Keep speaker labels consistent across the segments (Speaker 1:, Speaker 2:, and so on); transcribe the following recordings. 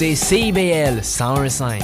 Speaker 1: Écoutez CIBL 101.5.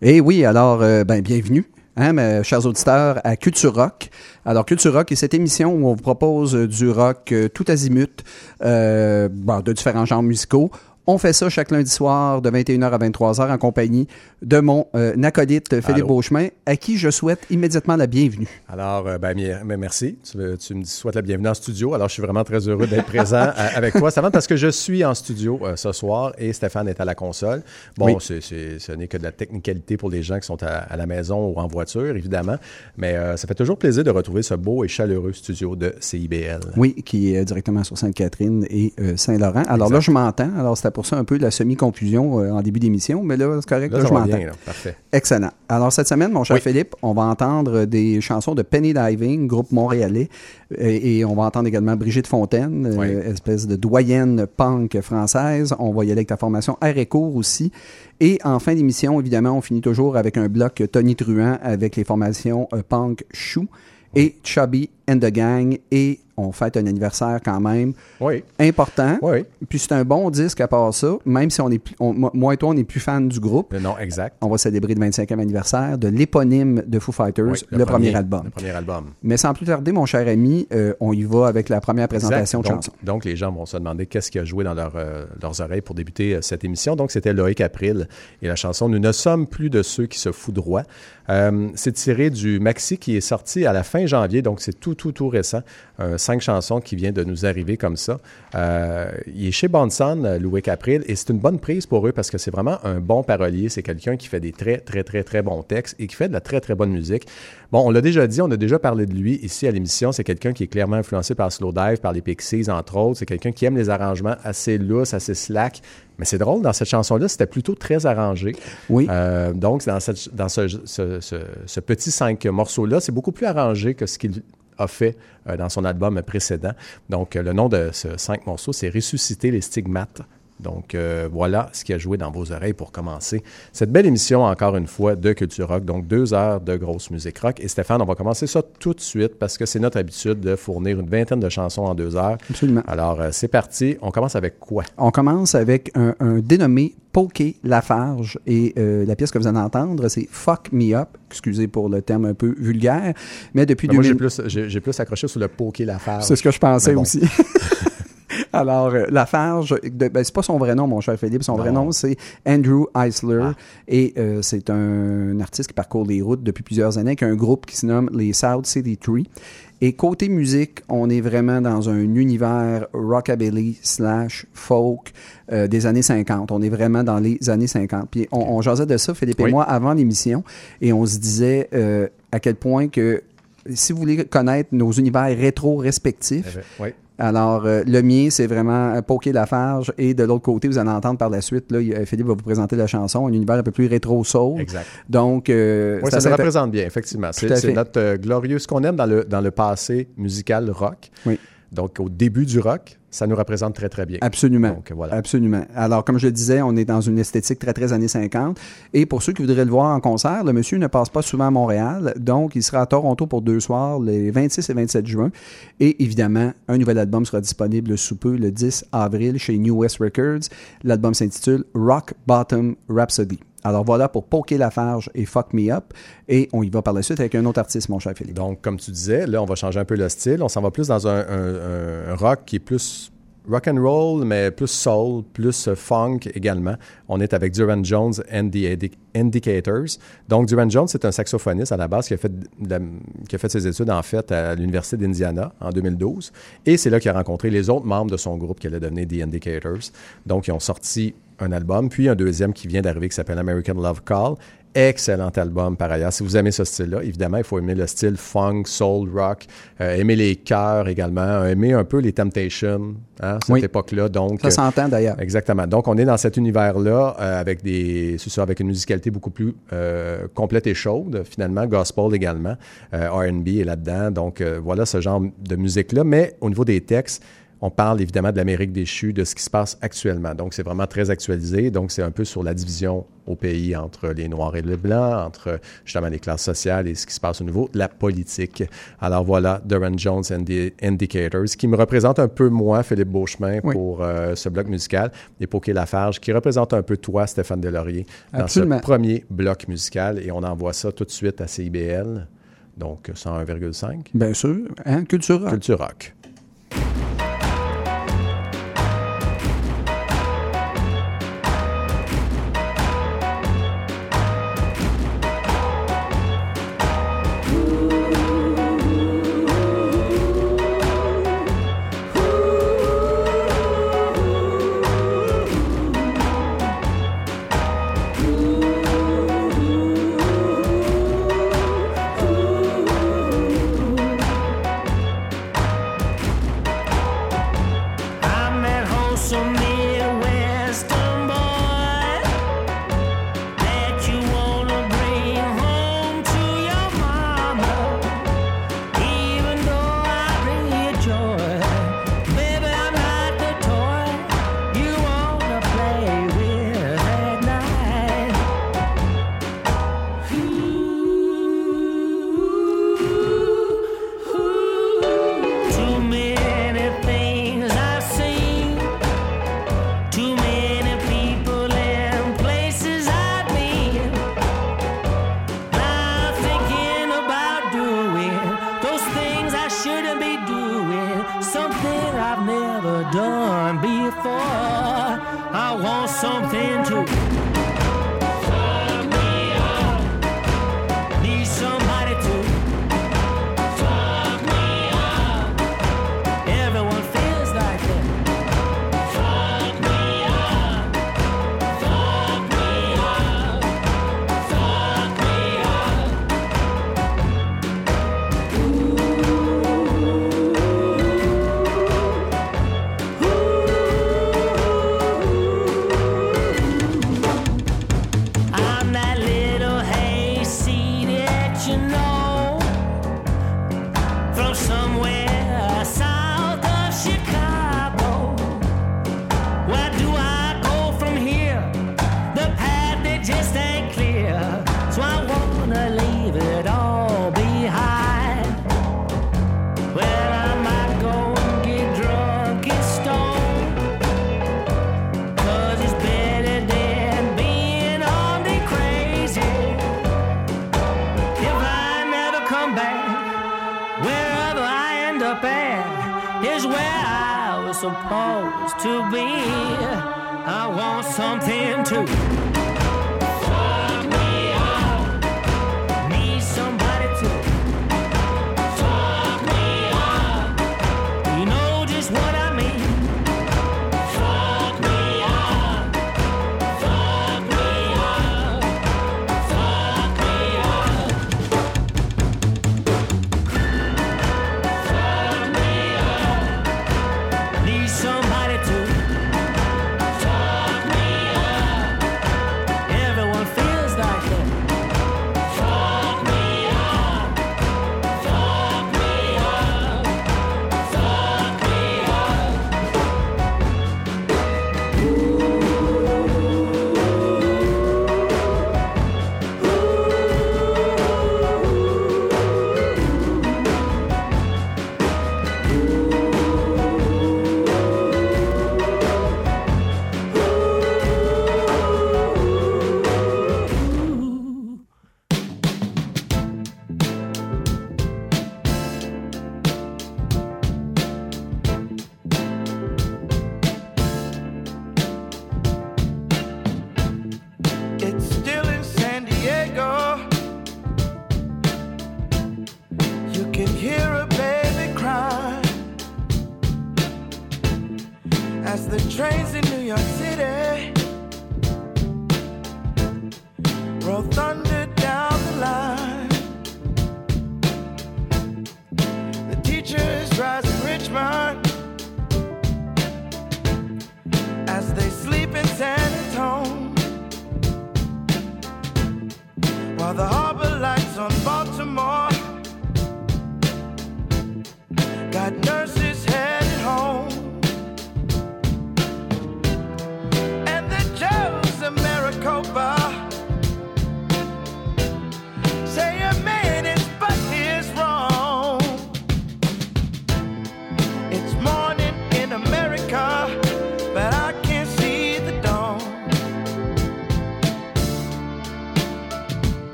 Speaker 2: Eh oui, alors, euh, ben, bienvenue. Hein, mes chers auditeurs, à Culture Rock. Alors, Culture Rock est cette émission où on vous propose du rock euh, tout azimut, euh, de différents genres musicaux. On fait ça chaque lundi soir de 21h à 23h en compagnie de mon euh, acolyte Philippe Beauchemin, à qui je souhaite immédiatement la bienvenue.
Speaker 3: Alors, euh, ben, merci. Tu, me souhaites la bienvenue en studio. Alors, je suis vraiment très heureux d'être présent euh, avec toi, Stéphane, parce que je suis en studio ce soir et Stéphane est à la console. Bon, ce n'est que de la technicalité pour les gens qui sont à, la maison ou en voiture, évidemment, mais ça fait toujours plaisir de retrouver ce beau et chaleureux studio de CIBL.
Speaker 2: Oui, qui est directement sur Sainte-Catherine et Saint-Laurent. Alors là, je m'entends. Alors, c'était pour ça un peu la semi-confusion euh, en début d'émission, mais là, c'est correct, là, je m'entends.
Speaker 3: Parfait.
Speaker 2: Excellent. Alors, cette semaine, mon cher Philippe, on va entendre des chansons de Penny Diving, groupe montréalais, et, on va entendre également Brigitte Fontaine, euh, espèce de doyenne punk française. On va y aller avec ta formation Air aussi. Et en fin d'émission, évidemment, on finit toujours avec un bloc Tony Truant avec les formations euh, punk Chou et Chubby and the Gang et on fête un anniversaire quand même
Speaker 3: oui.
Speaker 2: important.
Speaker 3: Oui.
Speaker 2: Puis c'est un bon disque à part ça, même si on est moi et toi, on n'est plus fan du groupe.
Speaker 3: Non, exact.
Speaker 2: On va célébrer le 25e anniversaire de l'éponyme de Foo Fighters, le, premier, album.
Speaker 3: Le premier album.
Speaker 2: Mais sans plus tarder, mon cher ami, euh, on y va avec la première présentation
Speaker 3: de
Speaker 2: chanson.
Speaker 3: Donc, les gens vont se demander qu'est-ce qui a joué dans euh, leurs oreilles pour débuter euh, cette émission. Donc, c'était Loïc April et la chanson Nous ne sommes plus de ceux qui se foudroient. c'est tiré du maxi qui est sorti à la fin janvier, donc c'est tout, tout, tout récent. cinq chansons qui viennent de nous arriver comme ça. Euh, il est chez Bonson, euh, Louis Capril, et c'est une bonne prise pour eux parce que c'est vraiment un bon parolier. C'est quelqu'un qui fait des très, très, très, très bons textes et qui fait de la très, très bonne musique. Bon, on l'a déjà dit, on a déjà parlé de lui ici à l'émission. C'est quelqu'un qui est clairement influencé par Slow Dive, par les Pixies, entre autres. C'est quelqu'un qui aime les arrangements assez lousses, assez slack. Mais c'est drôle, dans cette chanson-là, c'était plutôt très arrangé.
Speaker 2: Oui.
Speaker 3: Euh, donc, dans, cette, dans ce, ce, ce petit cinq morceaux-là, c'est beaucoup plus arrangé que ce qu'il a fait euh, dans son album précédent. Donc, euh, le nom de ce cinq morceaux, c'est Ressusciter les stigmates Donc euh, voilà ce qui a joué dans vos oreilles pour commencer cette belle émission, encore une fois, de Culture Rock. Donc deux heures de grosse musique rock. Et Stéphane, on va commencer ça tout de suite parce que c'est notre habitude de fournir une vingtaine de chansons en deux heures.
Speaker 2: Absolument.
Speaker 3: Alors euh, c'est parti. On commence avec quoi?
Speaker 2: On commence avec un, un dénommé Poké Lafarge. Et euh, la pièce que vous allez entendre, c'est Fuck Me Up. Excusez pour le terme un peu vulgaire. Mais depuis
Speaker 3: Ben, moi,
Speaker 2: 2000
Speaker 3: j'ai plus, j'ai, j'ai plus accroché sur le Poké Lafarge.
Speaker 2: C'est ce que je pensais
Speaker 3: Mais bon.
Speaker 2: aussi. Alors, euh, Lafarge, de- ben, c'est pas son vrai nom, mon cher Philippe. Son vrai nom, c'est Andrew Eisler.
Speaker 3: Ah.
Speaker 2: Et euh, c'est un, artiste qui parcourt les routes depuis plusieurs années, avec un groupe qui se nomme les South City Tree. Et côté musique, on est vraiment dans un univers rockabilly slash folk euh, des années 50. On est vraiment dans les années 50. Puis on, on jasait de ça, Philippe et moi, avant l'émission, et on se disait à quel point que si vous voulez connaître nos univers rétro respectifs,
Speaker 3: Oui.
Speaker 2: Alors, euh, le mien, c'est vraiment euh, Poké Lafarge. Et de l'autre côté, vous allez entendre par la suite, là, euh, Philippe va vous présenter la chanson, un univers un peu plus rétro-soul.
Speaker 3: Exact.
Speaker 2: Donc, euh,
Speaker 3: Oui, ça
Speaker 2: intér-
Speaker 3: représente bien, effectivement. C'est, notre glorieux, ce qu'on aime dans le, dans le passé musical rock.
Speaker 2: Oui.
Speaker 3: Donc, au début du rock, ça nous représente très, très bien.
Speaker 2: Absolument.
Speaker 3: Donc, voilà.
Speaker 2: Absolument. Alors, comme je le disais, on est dans une esthétique très, très années 50. Et pour ceux qui voudraient le voir en concert, le monsieur ne passe pas souvent à Montréal. Donc, il sera à Toronto pour deux soirs, les 26 et 27 juin. Et évidemment, un nouvel album sera disponible sous peu, le 10 avril, chez New West Records. L'album s'intitule Rock Bottom Rhapsody. Alors voilà pour Poké Lafarge et Fuck Me Up. Et on y va par la suite avec un autre artiste, mon cher Philippe.
Speaker 3: Donc, comme tu disais, là, on va changer un peu le style. On s'en va plus dans un, rock qui est plus rock and roll, mais plus soul, plus funk également. On est avec Duran Jones and the Indi- Indicators. Donc, Duran Jones, c'est un saxophoniste à la base qui a fait, qui a fait ses études, en fait, à l'Université d'Indiana en 2012. Et c'est là qu'il a rencontré les autres membres de son groupe qui allait devenir The Indicators. Donc, ils ont sorti un album, puis un deuxième qui vient d'arriver qui s'appelle American Love Call. Excellent album par ailleurs. Si vous aimez ce style-là, évidemment, il faut aimer le style funk, soul, rock, euh, aimer les chœurs également, aimer un peu les Temptations, hein, cette
Speaker 2: Oui.
Speaker 3: époque-là. Donc,
Speaker 2: Ça s'entend d'ailleurs.
Speaker 3: euh, exactement. Donc, on est dans cet univers-là euh, avec des, c'est ça, avec une musicalité beaucoup plus euh, complète et chaude, finalement, gospel également, R&B est là-dedans. Donc, voilà ce genre de musique-là. Mais au niveau des textes, on parle évidemment de l'Amérique déchue, de ce qui se passe actuellement. Donc, c'est vraiment très actualisé. Donc, c'est un peu sur la division au pays entre les Noirs et les Blancs, entre justement les classes sociales et ce qui se passe au niveau de la politique. Alors voilà, Duran Jones and the Indicators, qui me représente un peu moi, Philippe Beauchemin,
Speaker 2: Oui.
Speaker 3: pour euh, ce bloc musical, et Poké Lafarge, qui représente un peu toi, Stéphane Delaurier, dans
Speaker 2: Absolument.
Speaker 3: ce premier bloc musical. Et on envoie ça tout de suite à CIBL, donc 101,5.
Speaker 2: Bien sûr. Hein? Culture rock.
Speaker 3: Culture Rock.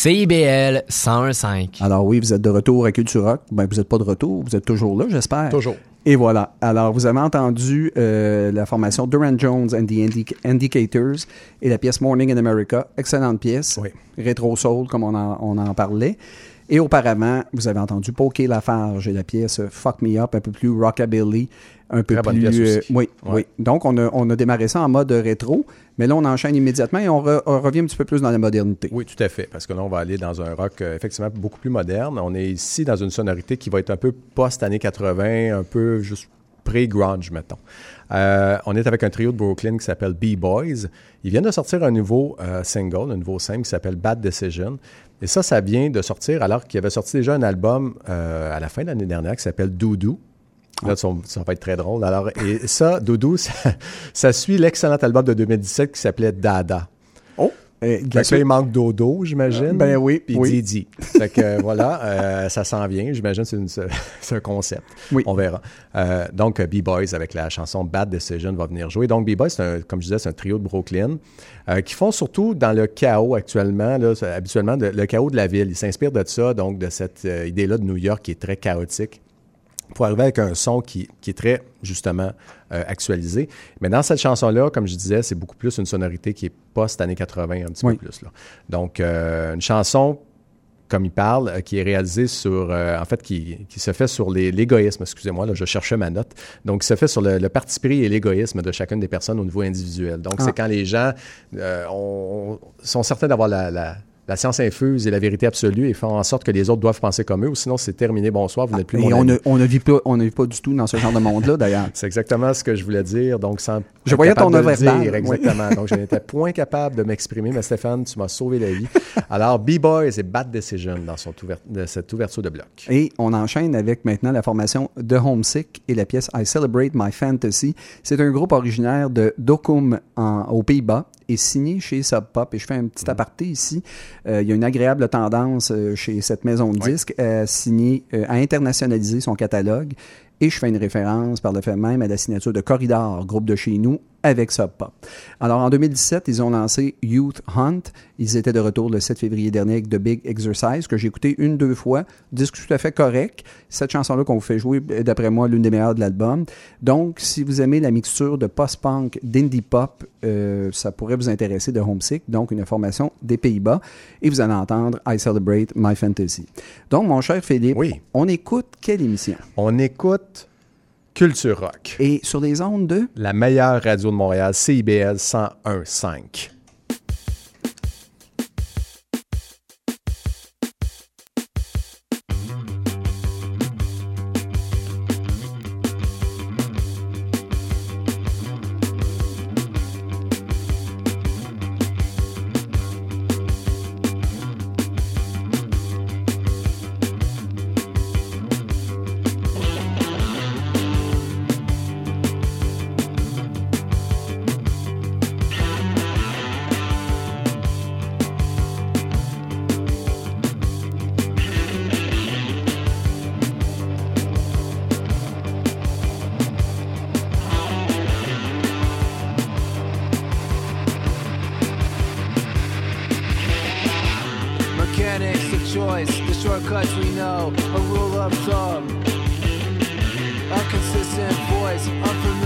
Speaker 1: CIBL 101.5.
Speaker 2: Alors oui, vous êtes de retour à Culture Rock. Ben, vous n'êtes pas de retour, vous êtes toujours là, j'espère.
Speaker 3: Toujours.
Speaker 2: Et voilà. Alors, vous avez entendu euh, la formation Duran Jones and the Indi- Indicators et la pièce Morning in America. Excellente pièce.
Speaker 3: Oui.
Speaker 2: Rétro soul, comme on en, on en parlait. Et auparavant, vous avez entendu Poké Lafarge et la pièce Fuck Me Up, un peu plus rockabilly, un peu
Speaker 3: Très
Speaker 2: plus.
Speaker 3: aussi.
Speaker 2: oui,
Speaker 3: Ouais.
Speaker 2: oui. Donc, on a, on a démarré ça en mode rétro, mais là, on enchaîne immédiatement et on, re- on revient un petit peu plus dans la modernité.
Speaker 3: Oui, tout à fait. Parce que là, on va aller dans un rock euh, effectivement beaucoup plus moderne. On est ici dans une sonorité qui va être un peu post-années 80, un peu juste pré-grunge, mettons. Euh, on est avec un trio de Brooklyn qui s'appelle B-Boys. Ils viennent de sortir un nouveau euh, single, un nouveau single qui s'appelle Bad Decision. Et ça, ça vient de sortir alors qu'il avait sorti déjà un album euh, à la fin de l'année dernière qui s'appelle Doudou. Là, ça, ça va être très drôle. Alors, et ça, Doudou, ça, ça suit l'excellent album de 2017 qui s'appelait Dada.
Speaker 2: Oh! Euh,
Speaker 3: il manque Dodo, j'imagine.
Speaker 2: Ben oui,
Speaker 3: Puis
Speaker 2: oui.
Speaker 3: Didi. Fait que euh, voilà, euh, ça s'en vient. J'imagine c'est c'est un concept.
Speaker 2: Oui.
Speaker 3: On verra. Euh, donc, B-Boys avec la chanson Bad Decision va venir jouer. Donc, B-Boys, c'est un- comme je disais, c'est un trio de Brooklyn euh, qui font surtout dans le chaos actuellement, là, habituellement, de- le chaos de la ville. Ils s'inspirent de ça, donc de cette idée-là de New York qui est très chaotique pour arriver avec un son qui, qui est très, justement, euh, actualisé. Mais dans cette chanson-là, comme je disais, c'est beaucoup plus une sonorité qui est post-années 80, un petit
Speaker 2: Oui.
Speaker 3: peu plus. Là. Donc, euh, une chanson, comme il parle, euh, qui est réalisée sur, euh, en fait, qui, qui se fait sur l'égoïsme, excusez-moi, là, je cherchais ma note. Donc, qui se fait sur le, le parti pris et l'égoïsme de chacune des personnes au niveau individuel. Donc,
Speaker 2: Ah.
Speaker 3: c'est quand les gens euh, ont- sont certains d'avoir la, la- la science infuse et la vérité absolue et font en sorte que les autres doivent penser comme eux, ou sinon c'est terminé, bonsoir, vous n'êtes plus mon
Speaker 2: on
Speaker 3: ami.
Speaker 2: ne, on ne vit pas, on ne vit pas du tout dans ce genre de monde-là, d'ailleurs.
Speaker 3: C'est exactement ce que je voulais dire. Donc, sans
Speaker 2: Je voyais ton oui.
Speaker 3: Exactement. donc, je n'étais point capable de m'exprimer, mais Stéphane, tu m'as sauvé la vie. Alors, B-Boys et Bad Decision dans son ouver- de cette ouverture de bloc.
Speaker 2: Et on enchaîne avec maintenant la formation The Homesick et la pièce I Celebrate My Fantasy. C'est un groupe originaire de Dokkum en- aux Pays-Bas et signé chez Sub Pop. Et je fais un petit aparté ici. Euh, il y a une agréable tendance euh, chez cette maison de disques à signer, euh, à internationaliser son catalogue. Et je fais une référence par le fait même à la signature de Corridor, groupe de chez nous, avec Sub Pop. Alors en 2017, ils ont lancé Youth Hunt. Ils étaient de retour le 7 février dernier avec The Big Exercise, que j'ai écouté une, deux fois. Disque tout à fait correct. Cette chanson-là qu'on vous fait jouer, est, d'après moi, l'une des meilleures de l'album. Donc, si vous aimez la mixture de post-punk, d'indie pop, euh, ça pourrait vous intéresser de Homesick, donc une formation des Pays-Bas. Et vous allez entendre I Celebrate My Fantasy. Donc, mon cher Philippe,
Speaker 3: Oui.
Speaker 2: on écoute quelle émission?
Speaker 3: On écoute Culture Rock,
Speaker 2: Et sur les ondes de...
Speaker 3: la meilleure radio de Montréal, CIBL 101.5.
Speaker 4: shortcuts we know, a rule of thumb. Inconsistent voice, unfamiliar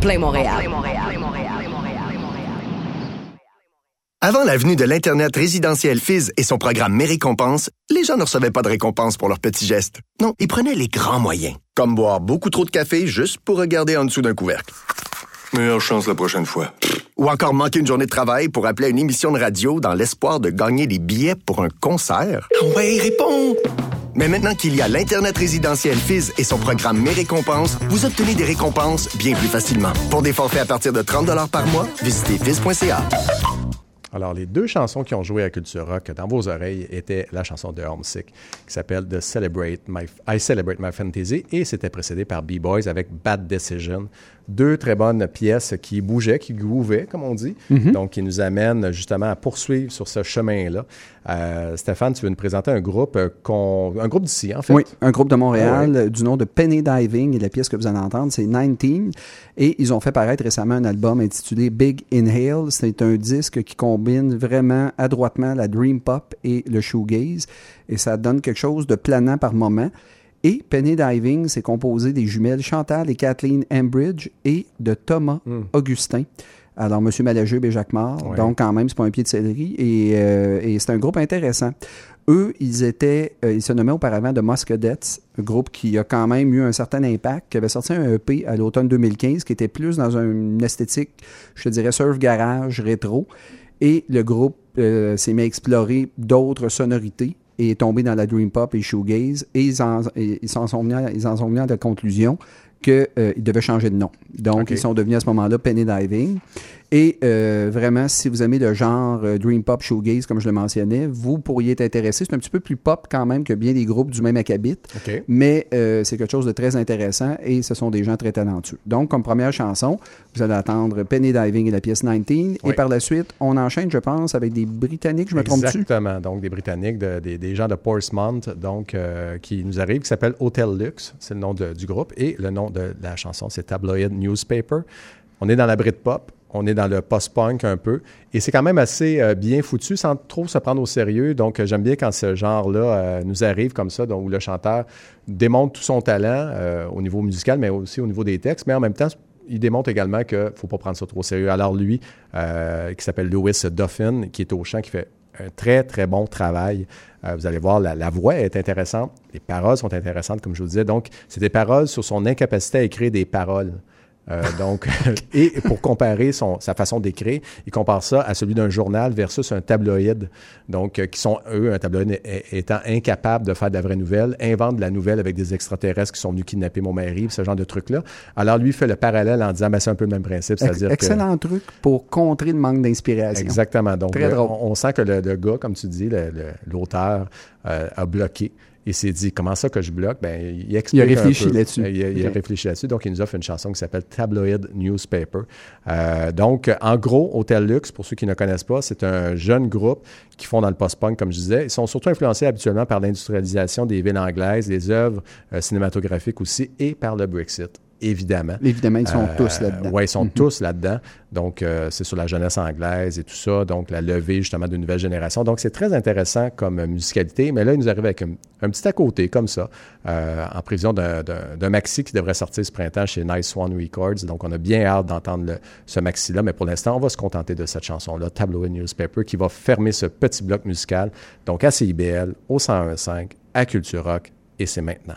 Speaker 5: plein Montréal.
Speaker 6: Avant la venue de l'Internet résidentiel Fizz et son programme Mes récompenses, les gens ne recevaient pas de récompenses pour leurs petits gestes. Non, ils prenaient les grands moyens, comme boire beaucoup trop de café juste pour regarder en dessous d'un couvercle.
Speaker 7: Meilleure chance la prochaine fois.
Speaker 6: Ou encore manquer une journée de travail pour appeler à une émission de radio dans l'espoir de gagner des billets pour un concert. Ah ouais, réponds! Mais maintenant qu'il y a l'Internet résidentiel Fizz et son programme Mes récompenses, vous obtenez des récompenses bien plus facilement. Pour des forfaits à partir de 30 par mois, visitez fizz.ca.
Speaker 3: Alors, les deux chansons qui ont joué à Culture Rock dans vos oreilles étaient la chanson de Homesick qui s'appelle The Celebrate My, I Celebrate My Fantasy et c'était précédé par B-Boys avec Bad Decision. Deux très bonnes pièces qui bougeaient, qui groovaient, comme on dit,
Speaker 2: Mhm.
Speaker 3: donc qui nous amènent justement à poursuivre sur ce chemin-là. Euh, Stéphane, tu veux nous présenter un groupe, euh, qu'on- un groupe d'ici, en fait?
Speaker 2: Oui, un groupe de Montréal du nom de Penny Diving et la pièce que vous allez entendre, c'est 19. Et ils ont fait paraître récemment un album intitulé Big Inhale. C'est un disque qui combine vraiment adroitement la dream pop et le shoegaze et ça donne quelque chose de planant par moment. Et Penny Diving, c'est composé des jumelles Chantal et Kathleen Ambridge et de Thomas Augustin. Alors, M. Malajube et Jacques.
Speaker 3: Ouais.
Speaker 2: Donc, quand même, c'est pas un pied de céleri. Et, euh, et c'est un groupe intéressant. Eux, ils étaient, euh, ils se nommaient auparavant de Muscadettes, un groupe qui a quand même eu un certain impact, qui avait sorti un EP à l'automne 2015, qui était plus dans une esthétique, je te dirais, surf garage, rétro. Et le groupe euh, s'est mis à explorer d'autres sonorités et est tombé dans la dream pop et shoegaze. Et ils en, et ils s'en sont venus, ils en sont venus à la conclusion qu'ils devaient changer de nom. Donc, ils sont devenus à ce moment-là Penny Diving. Et euh, vraiment, si vous aimez le genre euh, Dream Pop Shoegaze, comme je le mentionnais, vous pourriez être intéressé. C'est un petit peu plus pop quand même que bien des groupes du même acabit, mais euh, c'est quelque chose de très intéressant et ce sont des gens très talentueux. Donc, comme première chanson, vous allez attendre Penny Diving et la pièce 19.
Speaker 3: Oui.
Speaker 2: Et par la suite, on enchaîne, je pense, avec des Britanniques, je me trompe-tu?
Speaker 3: Exactement. Donc, des Britanniques, de- des, des gens de Portsmouth, donc, qui nous arrivent, qui s'appelle Hotel Lux, c'est le nom de- du groupe, et le nom de la chanson, c'est Tabloid Newspaper. On est dans la Britpop, on est dans le post-punk un peu, et c'est quand même assez euh, bien foutu, sans trop se prendre au sérieux. Donc, euh, j'aime bien quand ce genre-là euh, nous arrive comme ça, où le chanteur démontre tout son talent au niveau musical, mais aussi au niveau des textes, mais en même temps, il démontre également qu'il ne faut pas prendre ça trop au sérieux. Alors lui, qui s'appelle Lewis Duffin, qui est au chant, qui fait un très, très bon travail. Vous allez voir, la, la voix est intéressante, les paroles sont intéressantes, comme je vous disais. Donc, c'est des paroles sur son incapacité à écrire des paroles. Euh, donc, et pour comparer son, sa façon d'écrire, il compare ça à celui d'un journal versus un tabloïd. Donc, euh, qui sont, eux, un tabloïd étant incapable de faire de la vraie nouvelle, inventent de la nouvelle avec des extraterrestres qui sont venus kidnapper mon mari, ce genre de trucs-là. Alors, lui fait le parallèle en disant, ben, c'est un peu le même principe, c'est-à-dire que...
Speaker 2: Excellent truc pour contrer le manque d'inspiration.
Speaker 3: Exactement. Donc,
Speaker 2: Très
Speaker 3: le-
Speaker 2: drôle.
Speaker 3: on, on sent que le, le gars, comme tu dis, l'auteur, euh, a bloqué et s'est dit comment ça que je bloque? Ben il
Speaker 2: Il a réfléchi là-dessus.
Speaker 3: Euh, Il, il a réfléchi là-dessus. Donc il nous offre une chanson qui s'appelle Tabloid Newspaper. Euh, donc en gros Hotel Lux pour ceux qui ne connaissent pas c'est un jeune groupe qui font dans le post-punk comme je disais. Ils sont surtout influencés habituellement par l'industrialisation des villes anglaises des œuvres euh, cinématographiques aussi et par le Brexit évidemment
Speaker 2: Évidemment, ils sont
Speaker 3: euh,
Speaker 2: tous là-dedans.
Speaker 3: Oui, ils sont
Speaker 2: Mhm.
Speaker 3: tous là-dedans. Donc, euh, c'est sur la jeunesse anglaise et tout ça. Donc, la levée, justement, d'une nouvelle génération. Donc, c'est très intéressant comme musicalité. Mais là, il nous arrive avec un, un petit à côté, comme ça, euh, en prévision d'un- maxi qui devrait sortir ce printemps chez Nice Swan Records. Donc, on a bien hâte d'entendre ce maxi-là. Mais pour l'instant, on va se contenter de cette chanson-là, Tabloid Newspaper, qui va fermer ce petit bloc musical. Donc, à CIBL, au 101.5, à Culture Rock. Et c'est maintenant.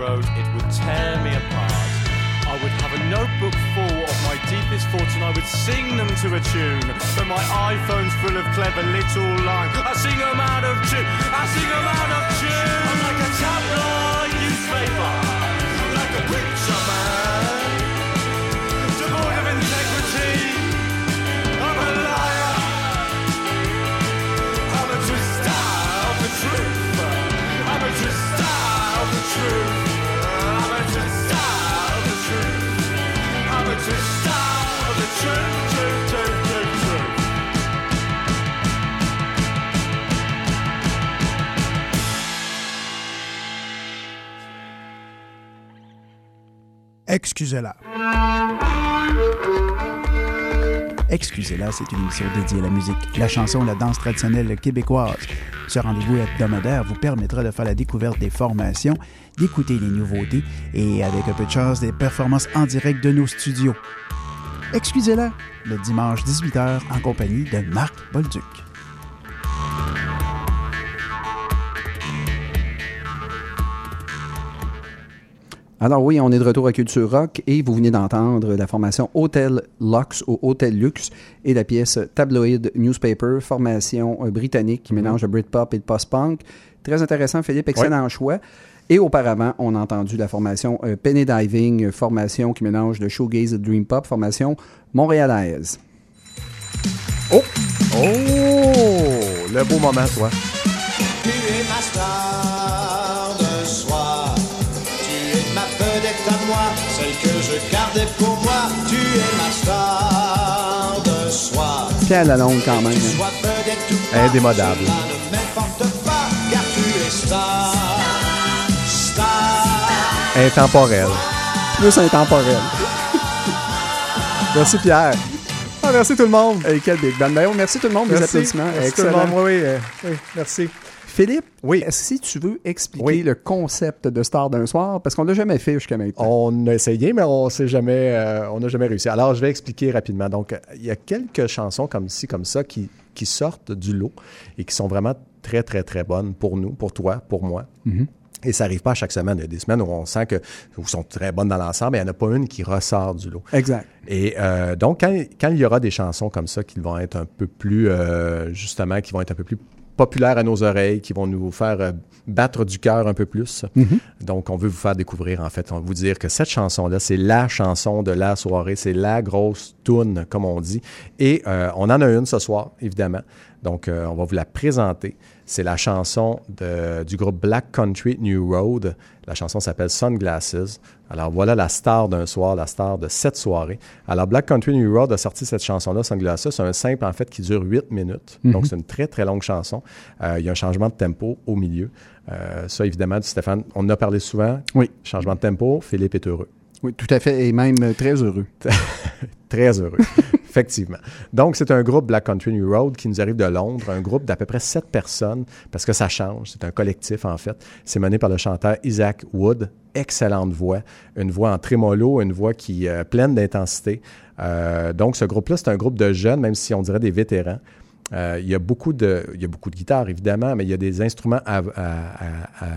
Speaker 8: Wrote, it would tear me apart. I would have a notebook full of my deepest thoughts and I would sing them to a tune. But my iPhone's full of clever little lines. I sing them out of tune. I sing them out of tune.
Speaker 5: Excusez-la. Excusez-la, c'est une émission dédiée à la musique, la chanson, la danse traditionnelle québécoise. Ce rendez-vous hebdomadaire vous permettra de faire la découverte des formations, d'écouter les nouveautés et, avec un peu de chance, des performances en direct de nos studios. Excusez-la, le dimanche 18h en compagnie de Marc Bolduc.
Speaker 2: Alors oui, on est de retour à Culture Rock et vous venez d'entendre la formation Hotel Lux ou Hotel Lux et la pièce Tabloid Newspaper, formation euh, britannique qui mélange le Britpop et le post-punk. Très intéressant, Philippe, excellent choix. Et auparavant, on a entendu la formation euh, Penny Diving, formation qui mélange le shoegaze et le dream pop, formation montréalaise.
Speaker 3: Oh! Oh! Le beau moment, toi.
Speaker 9: Tu es ma star gardais pour moi. Tu es ma star de soir.
Speaker 2: Pierre Lalonde quand même. hein.
Speaker 3: Indémodable.
Speaker 9: cela ne m'importe pas, car tu es star. Star.
Speaker 3: Intemporel.
Speaker 2: Plus intemporel.
Speaker 3: Merci, Pierre. Ah, merci tout le monde.
Speaker 2: Et quel big band. Ben, oh, merci tout le monde, des
Speaker 3: Merci.
Speaker 2: applaudissements.
Speaker 3: Merci tout le
Speaker 2: Excellent.
Speaker 3: monde. Oui, oui, oui, merci.
Speaker 2: Philippe,
Speaker 3: Oui.
Speaker 2: si tu veux expliquer
Speaker 3: Oui.
Speaker 2: le concept de Star d'un soir, parce qu'on l'a jamais fait jusqu'à maintenant.
Speaker 3: On a essayé, mais on s'est jamais, euh, on n'a jamais réussi. Alors, je vais expliquer rapidement. Donc, il y a quelques chansons comme ci, comme ça, qui, qui sortent du lot et qui sont vraiment très, très, très bonnes pour nous, pour toi, pour moi. Et ça n'arrive pas à chaque semaine. Il y a des semaines où on sent que où sont très bonnes dans l'ensemble, mais il n'y en a pas une qui ressort du lot.
Speaker 2: Exact.
Speaker 3: Et euh, donc, quand, quand il y aura des chansons comme ça qui vont être un peu plus, euh, justement, qui vont être un peu plus populaires à nos oreilles, qui vont nous faire euh, battre du cœur un peu plus. Donc, on veut vous faire découvrir, en fait, on veut vous dire que cette chanson-là, c'est la chanson de la soirée, c'est la grosse tune, comme on dit. Et euh, on en a une ce soir, évidemment. Donc, euh, on va vous la présenter. C'est la chanson de- du groupe Black Country New Road. La chanson s'appelle Sunglasses. Alors, voilà la star d'un soir, la star de cette soirée. Alors, Black Country New Road a sorti cette chanson-là, Sunglasses. C'est un simple, en fait, qui dure 8 minutes. Donc, c'est une très, très longue chanson. Euh, il y a un changement de tempo au milieu. Euh, ça, évidemment, Stéphane, on en a parlé souvent.
Speaker 2: Oui.
Speaker 3: Changement de tempo, Philippe est heureux.
Speaker 2: Oui, tout à fait, et même euh, très heureux.
Speaker 3: Très heureux, effectivement. Donc, c'est un groupe Black Country New Road qui nous arrive de Londres, un groupe d'à peu près sept personnes, parce que ça change. C'est un collectif, en fait. C'est mené par le chanteur Isaac Wood. Excellente voix. Une voix en trémolo, une voix qui est pleine d'intensité. Euh, donc, ce groupe-là, c'est un groupe de jeunes, même si on dirait des vétérans. Euh, il, y a beaucoup de, il y a beaucoup de guitares, évidemment, mais il y a des instruments av- à- à- à-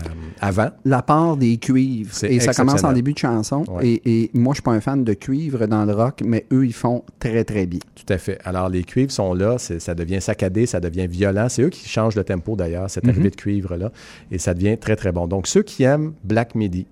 Speaker 3: avant.
Speaker 2: La part des cuivres. Et ça commence en début de chanson.
Speaker 3: Ouais.
Speaker 2: Et, et moi, je suis pas un fan de cuivre dans le rock, mais eux, ils font très, très bien.
Speaker 3: Tout à fait. Alors, les cuivres sont là, ça devient saccadé, ça devient violent. C'est eux qui changent le tempo d'ailleurs, cette arrivée de cuivre-là, et ça devient très, très bon. Donc, ceux qui aiment Black Midi,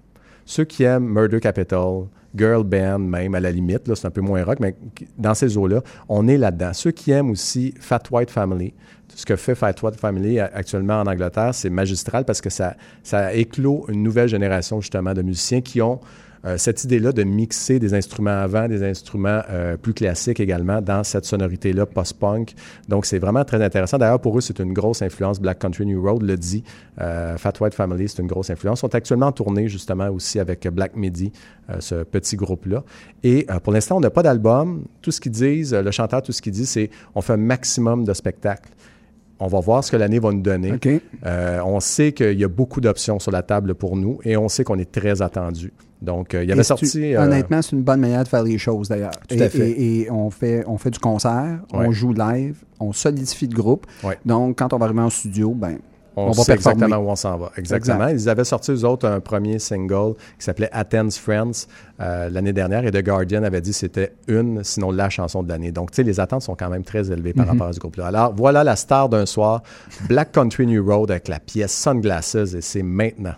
Speaker 3: ceux qui aiment Murder Capital, Girl Band même, à la limite, là, c'est un peu moins rock, mais dans ces eaux-là, on est là-dedans. Ceux qui aiment aussi Fat White Family, ce que fait Fat White Family a- actuellement en Angleterre, c'est magistral parce que ça, ça éclot une nouvelle génération justement de musiciens qui ont euh, cette idée-là de mixer des instruments avant, des instruments euh, plus classiques également dans cette sonorité-là post-punk. Donc, c'est vraiment très intéressant. D'ailleurs, pour eux, c'est une grosse influence. Black Country New Road le dit. Euh, Fat White Family, c'est une grosse influence. Ils sont actuellement en tournée justement aussi avec Black Midi, ce petit groupe-là. Et pour l'instant, on n'a pas d'album. Tout ce qu'ils disent, le chanteur, tout ce qu'il dit, c'est on fait un maximum de spectacles. On va voir ce que l'année va nous donner. Euh, on sait qu'il y a beaucoup d'options sur la table pour nous et on sait qu'on est très attendu. Donc, euh, il y avait sorti. euh,
Speaker 2: Honnêtement, c'est une bonne manière de faire les choses, d'ailleurs.
Speaker 3: Tout
Speaker 2: et,
Speaker 3: à fait.
Speaker 2: Et, et on, fait, on fait du concert,
Speaker 3: Ouais.
Speaker 2: on joue live, on solidifie le groupe.
Speaker 3: Ouais.
Speaker 2: Donc, quand on va arriver en studio, ben,
Speaker 3: on,
Speaker 2: on va
Speaker 3: sait
Speaker 2: performer.
Speaker 3: exactement où on s'en va. Exactement.
Speaker 2: Exact.
Speaker 3: Ils avaient sorti, eux autres, un premier single qui s'appelait Athens Friends euh, l'année dernière et The Guardian avait dit que c'était une, sinon la chanson de l'année. Donc, tu sais, les attentes sont quand même très élevées par rapport à ce groupe-là. Alors, voilà la star d'un soir, Black Country New Road avec la pièce Sunglasses et c'est maintenant.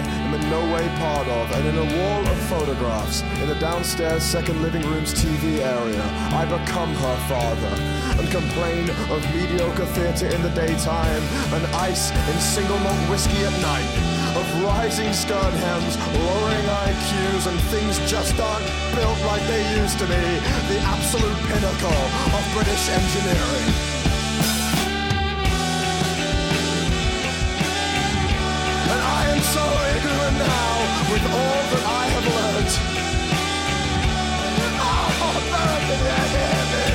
Speaker 10: Am in no way part of. And in a wall of photographs, in the downstairs second living room's TV area, I become her father and complain of mediocre theatre in the daytime and ice in single malt whiskey at night. Of rising skirt hems, lowering IQs, and things just aren't built like they used to be. The absolute pinnacle of British engineering. Ignorant now with all that I have learned? Oh, American.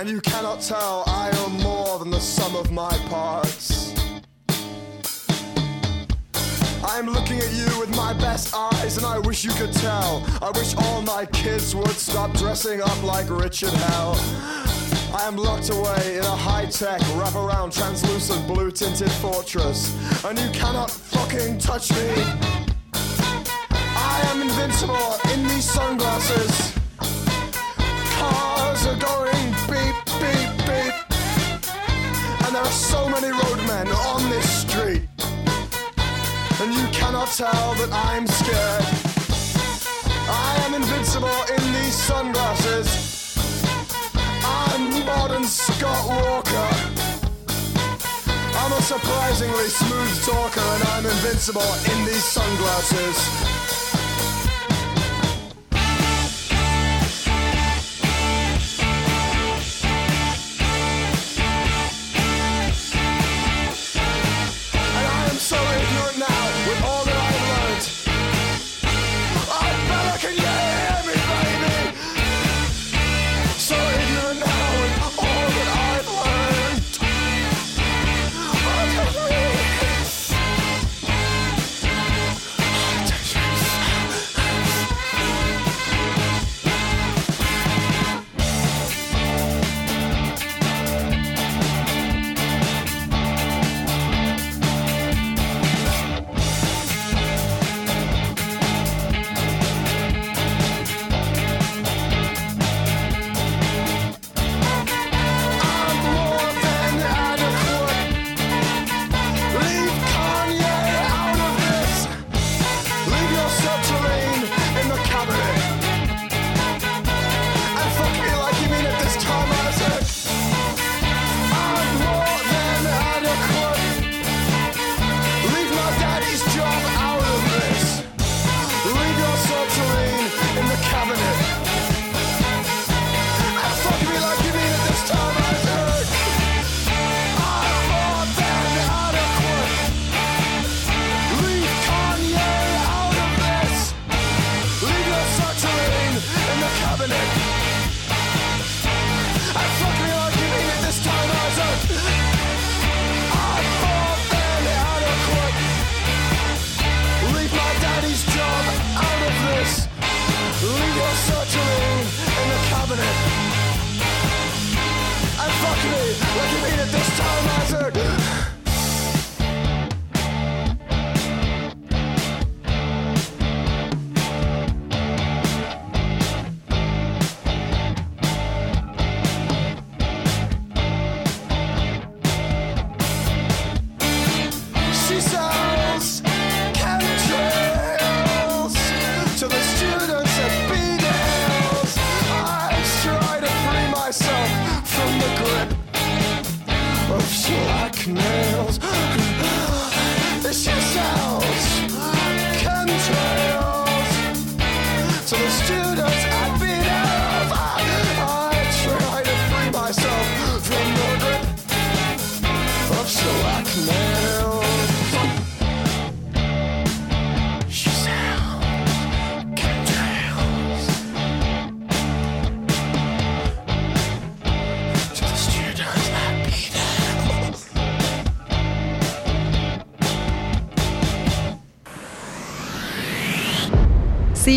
Speaker 10: And you cannot tell I am more than the sum of my parts. I am looking at you with my best eyes, and I wish you could tell. I wish all my kids would stop dressing up like Richard Hell. I am locked away in a high-tech, wraparound, translucent, blue-tinted fortress, and you cannot fucking touch me. I am invincible in these sunglasses. Cars are going beep, beep, beep, and there are so many roadmen on this street, and you cannot tell that I'm scared. I am invincible in these sunglasses. I'm modern Scott Walker. I'm a surprisingly smooth talker and I'm invincible in these sunglasses.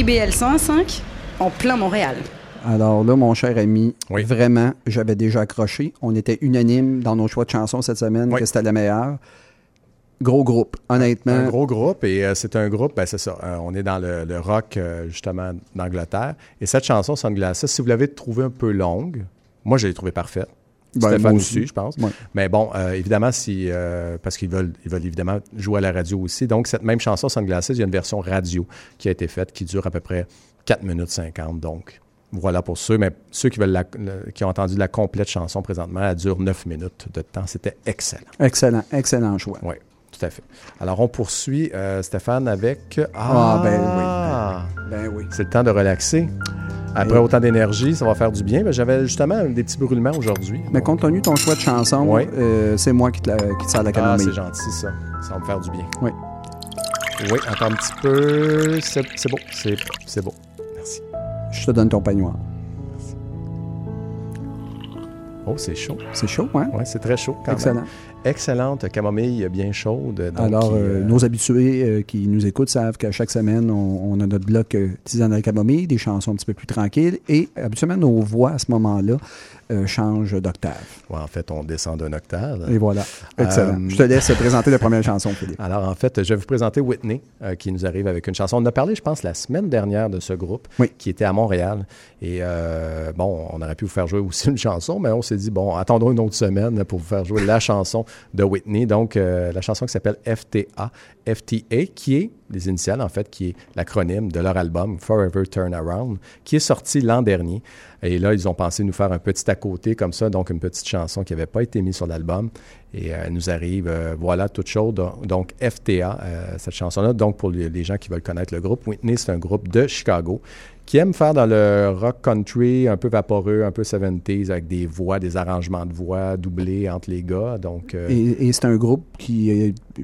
Speaker 11: CIBL 105, en plein Montréal.
Speaker 2: Alors là, mon cher ami, vraiment, j'avais déjà accroché. On était unanime dans nos choix de chansons cette semaine que c'était la meilleure. Gros groupe, honnêtement.
Speaker 3: Un gros groupe, et euh, c'est un groupe, ben, c'est ça, euh, on est dans le, le rock, euh, justement, d'Angleterre. Et cette chanson, Sunglasses, si vous l'avez trouvée un peu longue, moi, je l'ai trouvée parfaite.
Speaker 2: Ben,
Speaker 3: Stéphane aussi,
Speaker 2: aussi.
Speaker 3: je pense.
Speaker 2: Ouais.
Speaker 3: Mais bon, euh, évidemment, si, euh, parce qu'ils veulent, ils veulent évidemment jouer à la radio aussi. Donc, cette même chanson, Sunglasses, il y a une version radio qui a été faite qui dure à peu près 4 minutes 50. Donc, voilà pour ceux, mais ceux qui, veulent la- le- qui ont entendu la complète chanson présentement, elle dure 9 minutes de temps. C'était excellent.
Speaker 2: Excellent, excellent choix.
Speaker 3: Oui, tout à fait. Alors, on poursuit, euh, Stéphane, avec...
Speaker 2: Ah, ben oui. Ben oui.
Speaker 3: C'est le temps de relaxer. Après autant d'énergie, ça va faire du bien. Ben, J'avais justement des petits brûlements aujourd'hui.
Speaker 2: Mais compte tenu de ton choix de chanson,
Speaker 3: Ouais.
Speaker 2: euh, c'est moi qui te, la, qui te sers la
Speaker 3: Ah,
Speaker 2: camomille.
Speaker 3: c'est gentil, ça. Ça va me faire du bien.
Speaker 2: Oui.
Speaker 3: Oui, encore un petit peu. C'est c'est beau. C'est c'est beau. Merci.
Speaker 2: Je te donne ton peignoir.
Speaker 3: Oh, c'est chaud.
Speaker 2: C'est chaud, hein?
Speaker 3: Oui, c'est très chaud quand
Speaker 2: Excellent.
Speaker 3: Excellente camomille bien chaude. donc
Speaker 2: Alors, euh,
Speaker 3: euh,
Speaker 2: nos habitués euh, qui nous écoutent savent qu'à chaque semaine, on, on a notre bloc tisane à la camomille, des chansons un petit peu plus tranquilles. Et habituellement, nos voix à ce moment-là changent d'octave.
Speaker 3: ouais, en fait, on descend d'un octave.
Speaker 2: Et voilà. Excellent. Je te laisse présenter la première chanson, Philippe.
Speaker 3: Alors, en fait, je vais vous présenter Whitney, qui nous arrive avec une chanson. On a parlé, je pense, la semaine dernière de ce groupe, qui était à Montréal. Et bon, on aurait pu vous faire jouer aussi une chanson, mais on s'est dit, bon, attendons une autre semaine pour vous faire jouer la chanson de Whitney. Donc, euh, la chanson qui s'appelle FTA, FTA, qui est les initiales, en fait, qui est l'acronyme de leur album Forever Turn Around, qui est sorti l'an dernier. Et là, ils ont pensé nous faire un petit à côté comme ça, donc une petite chanson qui n'avait pas été mise sur l'album. Et euh, elle nous arrive, euh, voilà, toute chaude. Donc, FTA, euh, cette chanson-là. Donc, pour les gens qui veulent connaître le groupe, Whitney, c'est un groupe de Chicago qui aime faire dans le rock country un peu vaporeux, un peu 70s, avec des voix, des arrangements de voix doublés entre les gars. Donc, euh,
Speaker 2: Et, et c'est un groupe qui euh,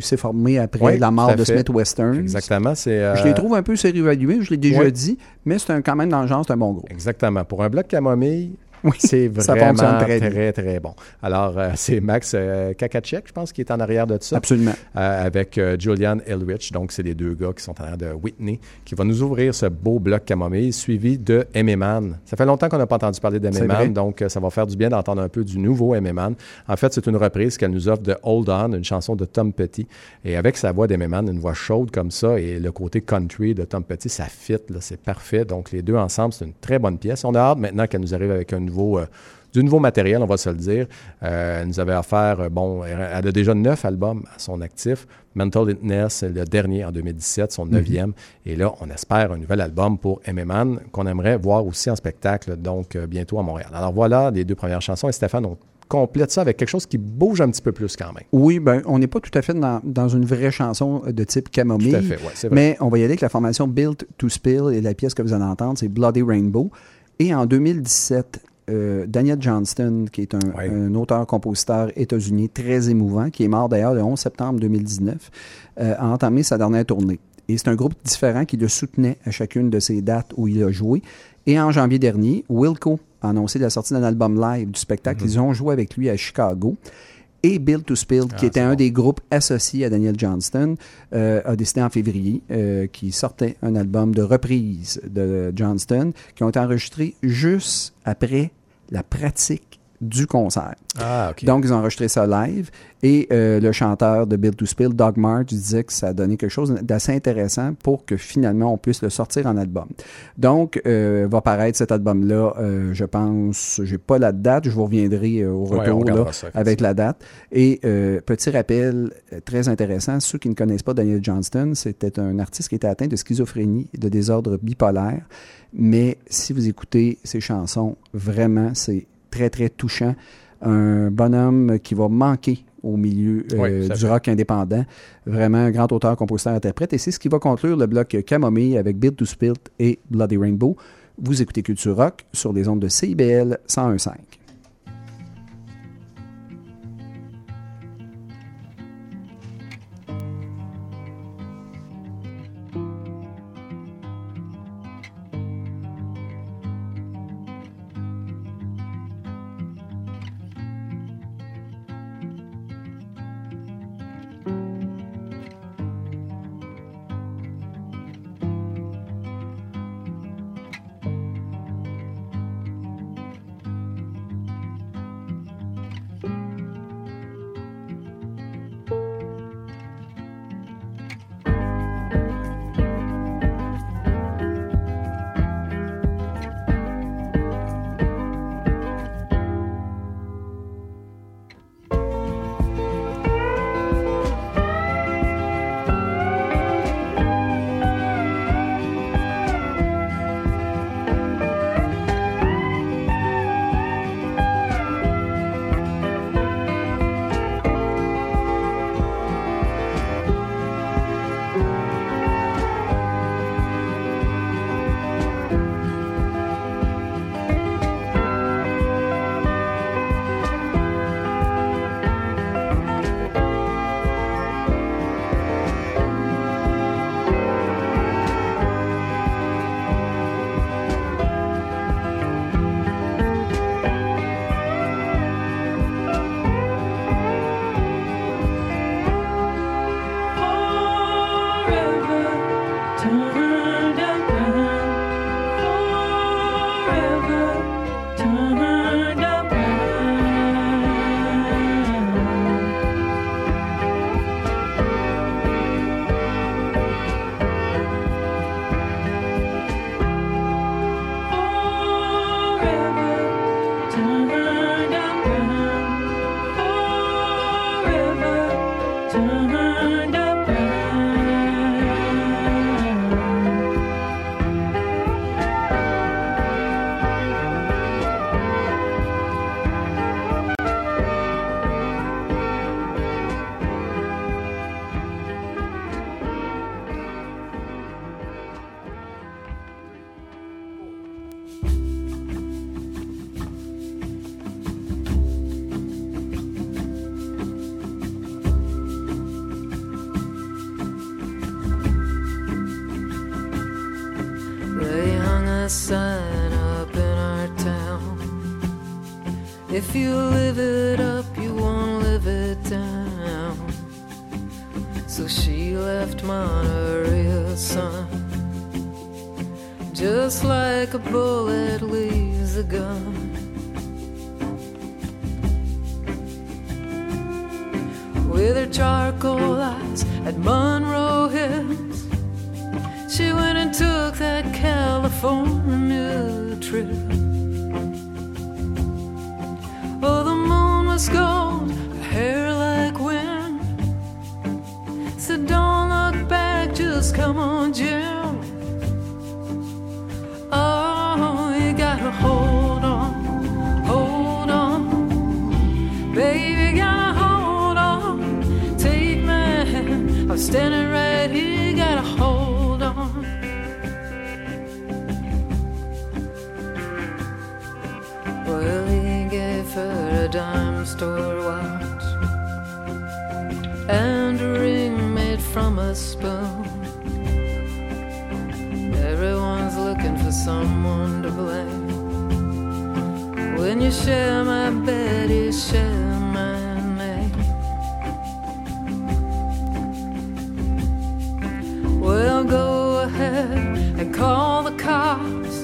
Speaker 2: s'est formé après
Speaker 3: Oui,
Speaker 2: la mort de
Speaker 3: fait.
Speaker 2: Smith Western.
Speaker 3: Exactement. C'est, euh,
Speaker 2: Je les trouve un peu surévalués, je l'ai déjà dit, mais c'est un- quand même dans le genre, c'est un bon groupe.
Speaker 3: Exactement. Pour un bloc camomille, c'est
Speaker 2: ça
Speaker 3: vraiment très,
Speaker 2: très
Speaker 3: très, bon. Alors, euh, c'est Max euh, Kakacek, je pense, qui est en arrière de ça.
Speaker 2: Absolument.
Speaker 3: Euh, avec euh, Julian Elrich. Donc, c'est les deux gars qui sont en arrière de Whitney, qui va nous ouvrir ce beau bloc camomille, suivi de M. Man. Ça fait longtemps qu'on n'a pas entendu parler d'M.
Speaker 2: C'est vrai.
Speaker 3: Man, donc ça va faire du bien d'entendre un peu du nouveau M. Man. En fait, c'est une reprise qu'elle nous offre de Hold On, une chanson de Tom Petty. Et avec sa voix d'M. Man, une voix chaude comme ça, et le côté country de Tom Petty, ça fit, c'est parfait. Donc, les deux ensemble, c'est une très bonne pièce. On a hâte maintenant qu'elle nous arrive avec un nouveau... euh, du nouveau matériel, on va se le dire. Euh, elle nous avait offert, euh, bon, elle a déjà neuf albums à son actif. Mental Illness, le dernier en 2017, son neuvième. Et là, on espère un nouvel album pour M.M.Man qu'on aimerait voir aussi en spectacle, donc euh, bientôt à Montréal. Alors voilà les deux premières chansons. Et Stéphane, on complète ça avec quelque chose qui bouge un petit peu plus quand même.
Speaker 2: Oui, ben, on n'est pas tout à fait dans, dans une vraie chanson de type camomille.
Speaker 3: Tout à fait, ouais, c'est vrai.
Speaker 2: Mais on va y aller avec la formation Built to Spill et la pièce que vous allez entendre, c'est Bloody Rainbow. Et en 2017, euh, Daniel Johnston, qui est un, un auteur-compositeur états-unien très émouvant, qui est mort d'ailleurs le 11 septembre 2019, euh, a entamé sa dernière tournée. Et c'est un groupe différent qui le soutenait à chacune de ses dates où il a joué. Et en janvier dernier, Wilco a annoncé la sortie d'un album live du spectacle. Ils ont joué avec lui à Chicago. Et Bill to Spill, qui était un des groupes associés à Daniel Johnston, euh, a décidé en février euh, qu'il sortait un album de reprise de Johnston qui ont été enregistrés juste après la pratique du concert.
Speaker 3: Ah.
Speaker 2: Donc, ils ont enregistré ça live. Et euh, le chanteur de Build to Spill, Doug March, disait que ça a donné quelque chose d'assez intéressant pour que finalement on puisse le sortir en album. Donc, euh, va paraître cet album-là, euh, je pense, j'ai pas la date, je vous reviendrai au retour là,
Speaker 3: ça,
Speaker 2: avec la date. Et petit rappel très intéressant, ceux qui ne connaissent pas Daniel Johnston, c'était un artiste qui était atteint de schizophrénie de désordre bipolaire. Mais si vous écoutez ses chansons, vraiment, c'est très, très touchant. Un bonhomme qui va manquer au milieu euh,
Speaker 3: Oui,
Speaker 2: du
Speaker 3: fait.
Speaker 2: rock indépendant. Vraiment un grand auteur, compositeur, interprète. Et c'est ce qui va conclure le bloc Camomille avec Build to Spilt et Bloody Rainbow. Vous écoutez Culture Rock sur les ondes de CIBL 101.5.
Speaker 12: You for someone to blame. When you share my bed, you share my name. Well, go ahead and call the cops.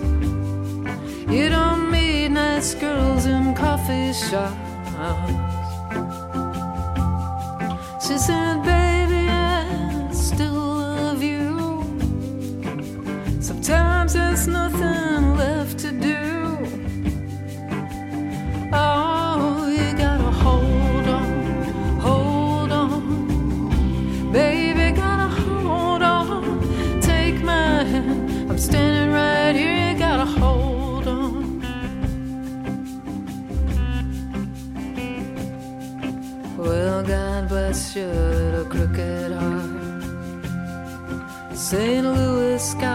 Speaker 12: You don't meet nice girls in coffee coffee shops. should a crooked heart. St. Louis sky.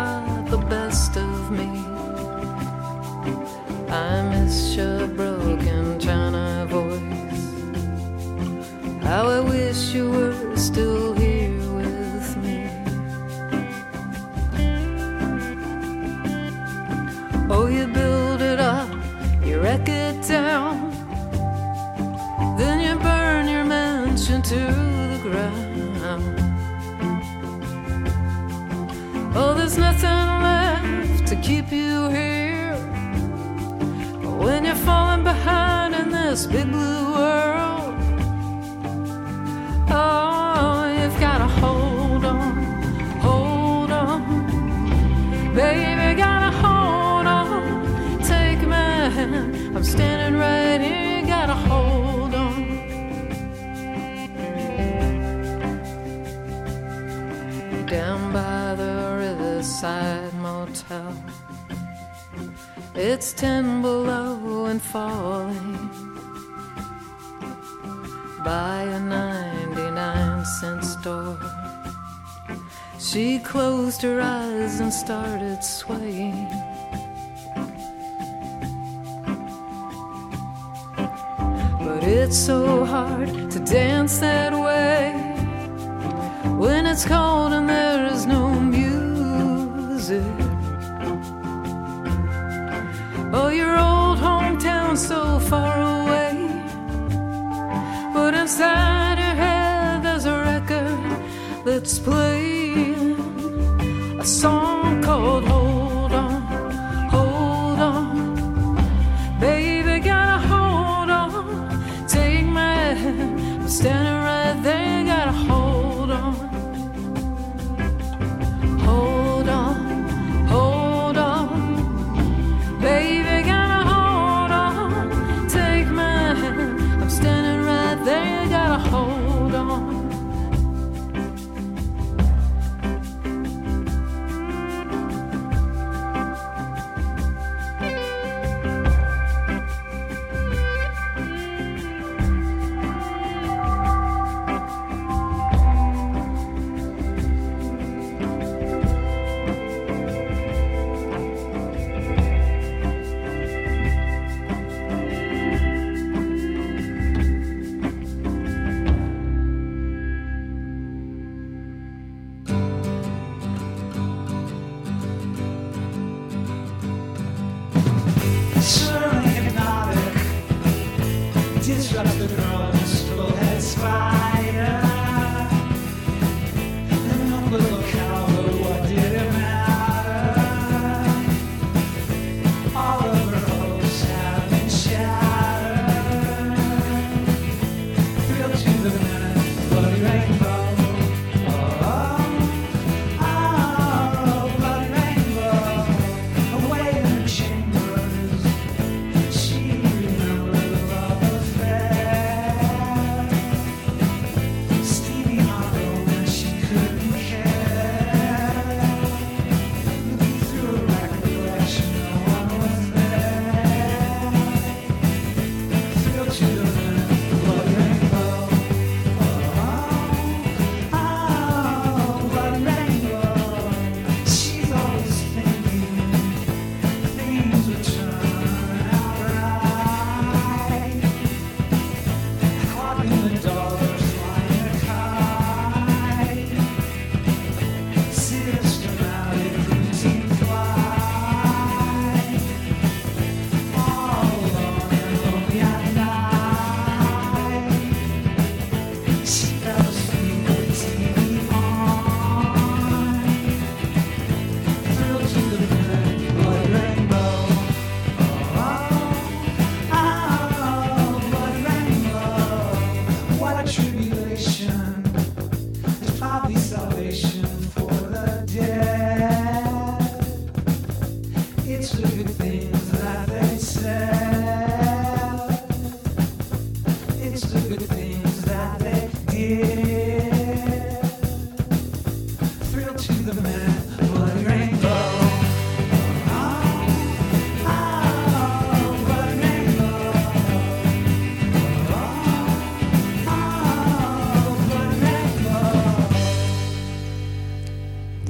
Speaker 12: Riverside motel. It's ten below and falling. By a 99 cent store. She closed her eyes and started swaying. But it's so hard to dance that way when it's cold and there is no music. Oh, your old hometown so far away. But inside your head, there's a record that's playing a song called Hold On, Hold On. Baby, gotta hold on. Take my hand, ganas the mirar.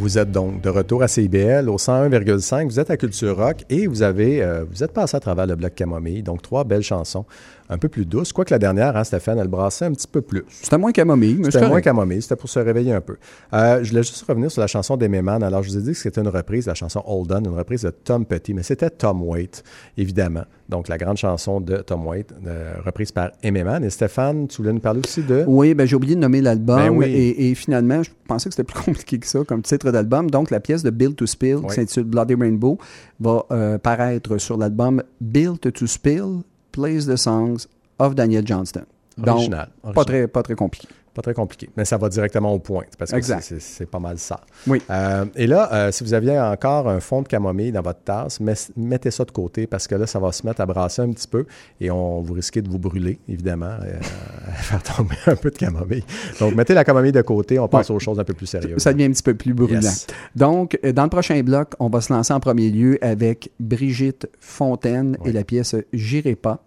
Speaker 3: Vous êtes donc de retour à CIBL au 101,5. Vous êtes à Culture Rock et vous avez, euh, vous êtes passé à travers le bloc Camomille. Donc, trois belles chansons un peu plus douces. Quoique la dernière, hein, Stéphane, elle brassait un petit peu plus.
Speaker 2: C'était moins camomille, mais
Speaker 3: C'était moins camomille, c'était pour se réveiller un peu. Euh, je voulais juste revenir sur la chanson d'Aimé Man. Alors, je vous ai dit que c'était une reprise, la chanson Hold On, une reprise de Tom Petty, mais c'était Tom Waite, évidemment. Donc, la grande chanson de Tom Waite, euh, reprise par Aimé Man. Et Stéphane, tu voulais nous parler aussi de...
Speaker 2: Oui, ben, j'ai oublié de nommer l'album.
Speaker 3: Ben oui.
Speaker 2: et, et finalement, je pensais que c'était plus compliqué que ça comme titre d'album. Donc, la pièce de Build to Spill,
Speaker 3: Oui.
Speaker 2: qui s'intitule Bloody Rainbow, va euh, paraître sur l'album Build to Spill, Plays the Songs of Daniel Johnston. Donc,
Speaker 3: Original,
Speaker 2: Pas,
Speaker 3: original.
Speaker 2: très, pas très compliqué.
Speaker 3: Pas très compliqué, mais ça va directement au point, parce que c'est- pas mal ça.
Speaker 2: Oui.
Speaker 3: Euh, et là, euh, si vous aviez encore un fond de camomille dans votre tasse, mettez ça de côté parce que là, ça va se mettre à brasser un petit peu et on vous risquez de vous brûler, évidemment, euh, à faire tomber un peu de camomille. Donc, mettez la camomille de côté, on passe
Speaker 2: Ouais.
Speaker 3: aux choses un peu plus sérieuses.
Speaker 2: Ça devient un petit peu plus brûlant.
Speaker 3: Yes.
Speaker 2: Donc, euh, dans le prochain bloc, on va se lancer en premier lieu avec Brigitte Fontaine et la pièce J'irai pas.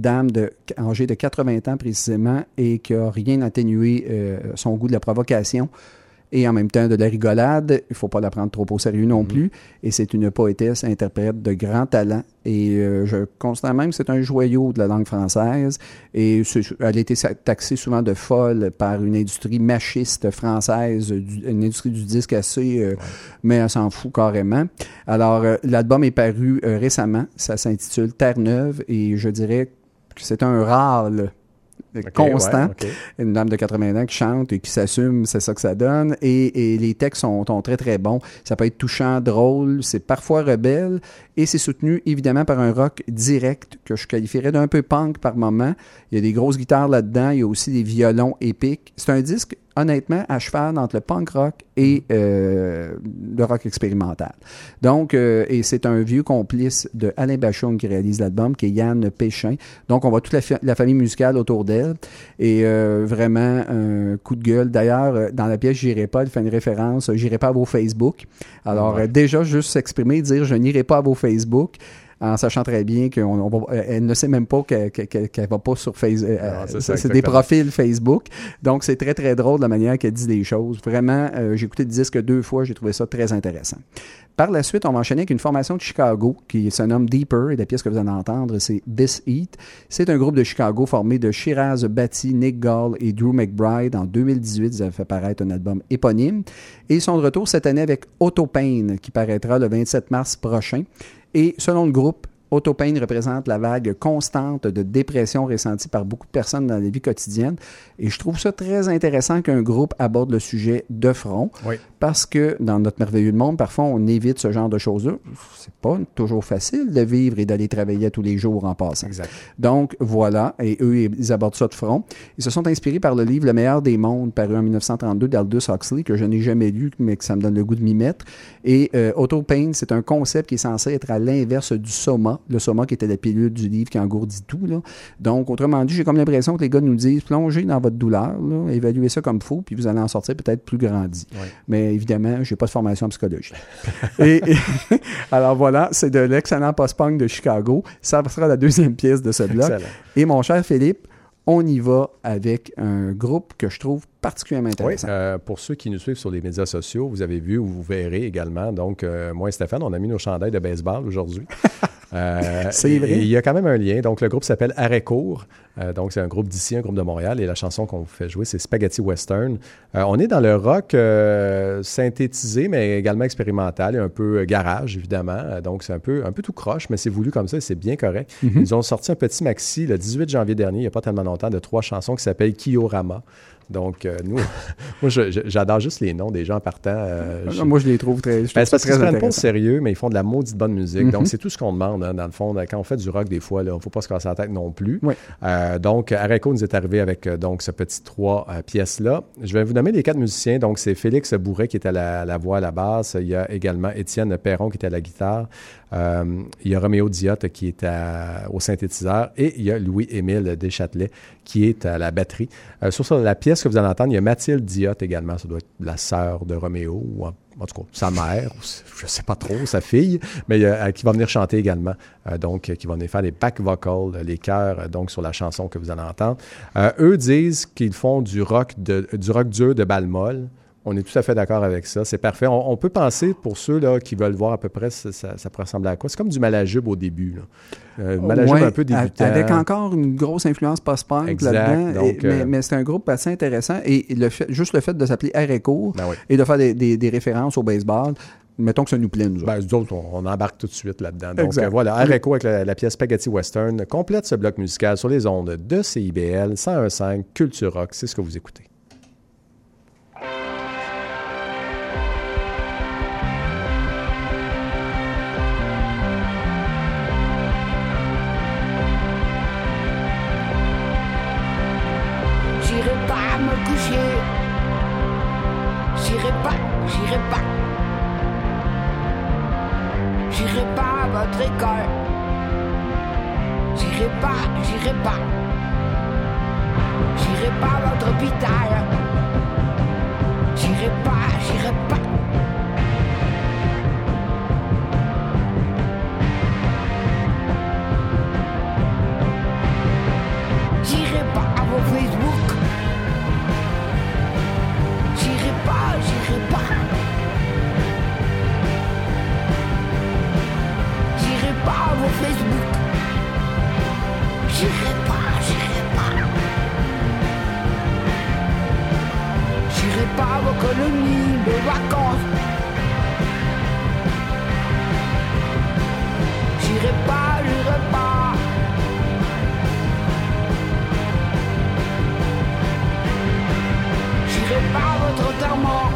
Speaker 2: Dame de, âgée de 80 ans précisément et qui n'a rien atténué euh, son goût de la provocation et en même temps de la rigolade. Il ne faut pas la prendre trop au sérieux non plus. Et c'est une poétesse, interprète de grand talent. Et euh, je constate même que c'est un joyau de la langue française. Et elle a été taxée souvent de folle par une industrie machiste française, du- une industrie du disque assez, euh, mais elle s'en fout carrément. Alors, euh, l'album est paru récemment. Ça s'intitule Terre-Neuve et je dirais c'est un là, constant.
Speaker 3: ouais.
Speaker 2: Une dame de 80 ans qui chante et qui s'assume, c'est ça que ça donne. Et, et les textes sont, sont très, très bons. Ça peut être touchant, drôle, c'est parfois rebelle. Et c'est soutenu, évidemment, par un rock direct que je qualifierais d'un peu punk par moment. Il y a des grosses guitares là-dedans. Il y a aussi des violons épiques. C'est un disque, honnêtement, à cheval entre le punk rock et euh, le rock expérimental. Donc, euh, et c'est un vieux complice de Alain Bachung qui réalise l'album, qui est Yann Péchin. Donc, on voit toute la, fa- la famille musicale autour d'elle. Et euh, vraiment, un coup de gueule. D'ailleurs, dans la pièce J'irai pas, elle fait une référence, J'irai pas à vos Facebook. Alors,
Speaker 3: Ouais.
Speaker 2: déjà, juste s'exprimer, dire Je n'irai pas à vos Facebook. En sachant très bien qu'elle ne sait même pas qu'elle ne va pas sur Facebook.
Speaker 3: Non, c'est ça,
Speaker 2: c'est des profils Facebook. Donc, c'est très, très drôle la manière qu'elle dit les choses. Vraiment, euh, j'ai écouté le disque deux fois, j'ai trouvé ça très intéressant. Par la suite, on va enchaîner avec une formation de Chicago qui se nomme Deeper et la pièce que vous allez entendre, c'est This Eat. C'est un groupe de Chicago formé de Shiraz Batty, Nick Gall et Drew McBride. En 2018, ils avaient fait paraître un album éponyme. Et ils sont de retour cette année avec Autopain qui paraîtra le 27 mars prochain. Et selon le groupe, Autopain représente la vague constante de dépression ressentie par beaucoup de personnes dans la vie quotidienne. Et je trouve ça très intéressant qu'un groupe aborde le sujet de front.
Speaker 3: Oui.
Speaker 2: Parce que dans notre merveilleux monde, parfois, on évite ce genre de choses-là. C'est pas toujours facile de vivre et d'aller travailler tous les jours en passant.
Speaker 3: Exact.
Speaker 2: Donc, voilà. Et eux, ils abordent ça de front. Ils se sont inspirés par le livre Le meilleur des mondes, paru en 1932 d'Aldous Huxley, que je n'ai jamais lu, mais que ça me donne le goût de m'y mettre. Et euh, Autopain, c'est un concept qui est censé être à l'inverse du soma. Le soma qui était la pilule du livre qui engourdit tout. Là. Donc, autrement dit, j'ai comme l'impression que les gars nous disent plongez dans votre douleur, là, évaluez ça comme faux, puis vous allez en sortir peut-être plus grandi. Mais évidemment, j'ai pas de formation en psychologie. et, et- alors voilà, c'est de l'excellent post-punk de Chicago. Ça sera la deuxième pièce de ce bloc.
Speaker 3: Excellent.
Speaker 2: Et mon cher Philippe, on y va avec un groupe que je trouve particulièrement
Speaker 3: Oui,
Speaker 2: intéressant.
Speaker 3: euh, pour ceux qui nous suivent sur les médias sociaux, vous avez vu ou vous verrez également. Donc, euh, moi et Stéphane, on a mis nos chandails de baseball aujourd'hui. Euh,
Speaker 2: C'est vrai.
Speaker 3: Il y a quand même un lien. Donc, le groupe s'appelle Arrêt Court. Donc, c'est un groupe d'ici, un groupe de Montréal. Et la chanson qu'on vous fait jouer, c'est Spaghetti Western. On est dans le rock synthétisé, mais également expérimental et un peu garage, évidemment. Donc, c'est un peu, un peu tout croche, mais c'est voulu comme ça et c'est bien correct.
Speaker 2: Mhm.
Speaker 3: Ils ont sorti un petit maxi le 18 janvier dernier, il n'y a pas tellement longtemps, de trois chansons qui s'appellent Kiorama. Donc, euh, nous, moi, j'adore juste les noms des gens partant. euh, je-
Speaker 2: Moi, je les trouve très, je
Speaker 3: ben, parce qu'ils se prennent pas au sérieux, mais ils font de la maudite bonne musique.
Speaker 2: Mhm.
Speaker 3: Donc, c'est tout ce qu'on demande, hein, dans le fond. Quand on fait du rock, des fois, il ne faut pas se casser la tête non plus.
Speaker 2: Oui.
Speaker 3: Euh, donc, Areco nous est arrivé avec donc, ce petit trois pièces-là. Je vais vous nommer les quatre musiciens. Donc, c'est Félix Bourret qui est à la, la voix, à la basse. Il y a également Étienne Perron qui est à la guitare. Euh, il y a Roméo Diotte qui est au synthétiseur. Et il y a Louis-Émile Deschâtelet qui est à la batterie. Euh, sur ça, la pièce que vous allez entendre, il y a Mathilde Diotte également. Ça doit être la sœur de Roméo, ou en, tout cas, sa mère, ou je ne sais pas trop, sa fille, mais euh, qui va venir chanter également. Donc, qui va venir faire les back vocals, les chœurs, donc sur la chanson que vous allez entendre. Eux disent qu'ils font du rock, de, du rock dur de balle molle. On est tout à fait d'accord avec ça. C'est parfait. On, on peut penser, pour ceux là, qui veulent voir à peu près, ça, ça, ça peut ressembler à quoi? C'est comme du malajube au début. Là. Euh, malajube
Speaker 2: Ouais,
Speaker 3: un peu débutant.
Speaker 2: Avec encore une grosse influence post-punk là-dedans. mais
Speaker 3: euh,
Speaker 2: mais c'est un groupe assez intéressant. Et le fait, juste le fait de s'appeler Areco
Speaker 3: Ben oui.
Speaker 2: et de faire des, des- des références au baseball, mettons que ça nous plaît, nous autres.
Speaker 3: Ben, autres, on, on embarque tout de suite là-dedans. Donc
Speaker 2: Exact.
Speaker 3: euh, voilà, Areco avec la, la pièce Spaghetti Western complète ce bloc musical sur les ondes de CIBL 101.5 Culture Rock. C'est ce que vous écoutez.
Speaker 13: J'irai pas. J'irai pas à votre hôpital. J'irai pas, j'irai pas. J'irai pas à vos Facebook. J'irai pas, j'irai pas. J'irai pas à vos Facebook. J'irai pas, j'irai pas. J'irai pas à vos colonies de vacances. J'irai pas, j'irai pas. J'irai pas à votre enterrement.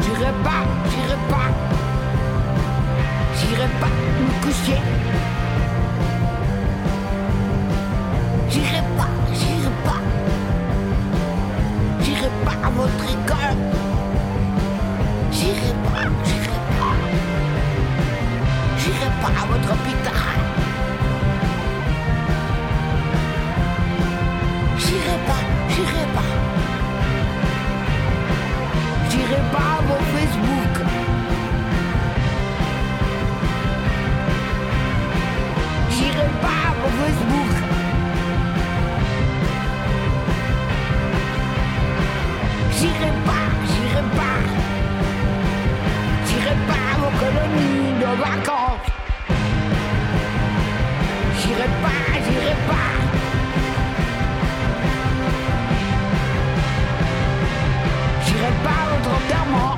Speaker 13: J'irai pas, j'irai pas. J'irai pas me coucher. J'irai pas, j'irai pas. J'irai pas à votre école. J'irai pas, j'irai pas. J'irai pas à votre hôpital. J'irai pas, j'irai pas. J'irai pas à vos Facebook. J'irai pas à vos Facebook. J'irai pas, j'irai pas. J'irai pas vos colonies de vacances. J'irai pas, j'irai pas. J'irai pas votre enterrement.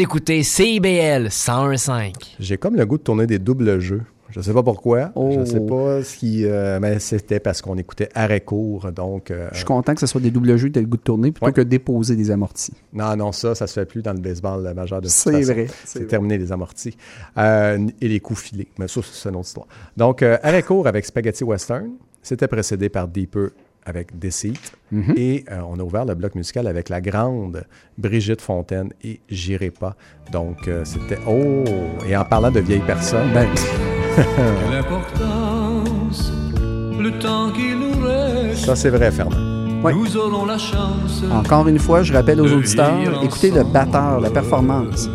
Speaker 1: Vous écoutez CIBL 101.5.
Speaker 3: J'ai comme le goût de tourner des doubles jeux. Je sais pas pourquoi.
Speaker 2: Oh.
Speaker 3: Je sais pas ce qui. euh, mais c'était parce qu'on écoutait arrêt court. Donc. euh,
Speaker 2: Je suis content que ce soit des doubles jeux que tu as le goût de tourner plutôt
Speaker 3: Ouais.
Speaker 2: que de déposer des amortis.
Speaker 3: Non, non, ça, ça se fait plus dans le baseball majeur de toute
Speaker 2: C'est
Speaker 3: façon.
Speaker 2: vrai, c'est
Speaker 3: C'est
Speaker 2: vrai.
Speaker 3: terminé les amortis. Euh, et les coups filés. Mais ça, c'est une autre histoire. Donc, euh, arrêt court avec Spaghetti Western. C'était précédé par Deeper avec Deceit.
Speaker 2: Mhm.
Speaker 3: Et euh, on a ouvert le bloc musical avec la grande Brigitte Fontaine et J'irai pas. Donc, euh, c'était. Oh! Et en parlant de vieilles personnes.
Speaker 2: Ben,
Speaker 8: Quelle importance, le temps qui nous reste.
Speaker 3: ça, c'est vrai, Fernand.
Speaker 2: Ouais.
Speaker 8: Nous aurons la chance.
Speaker 2: Encore une fois, je rappelle aux auditeurs, écoutez le batteur, la performance.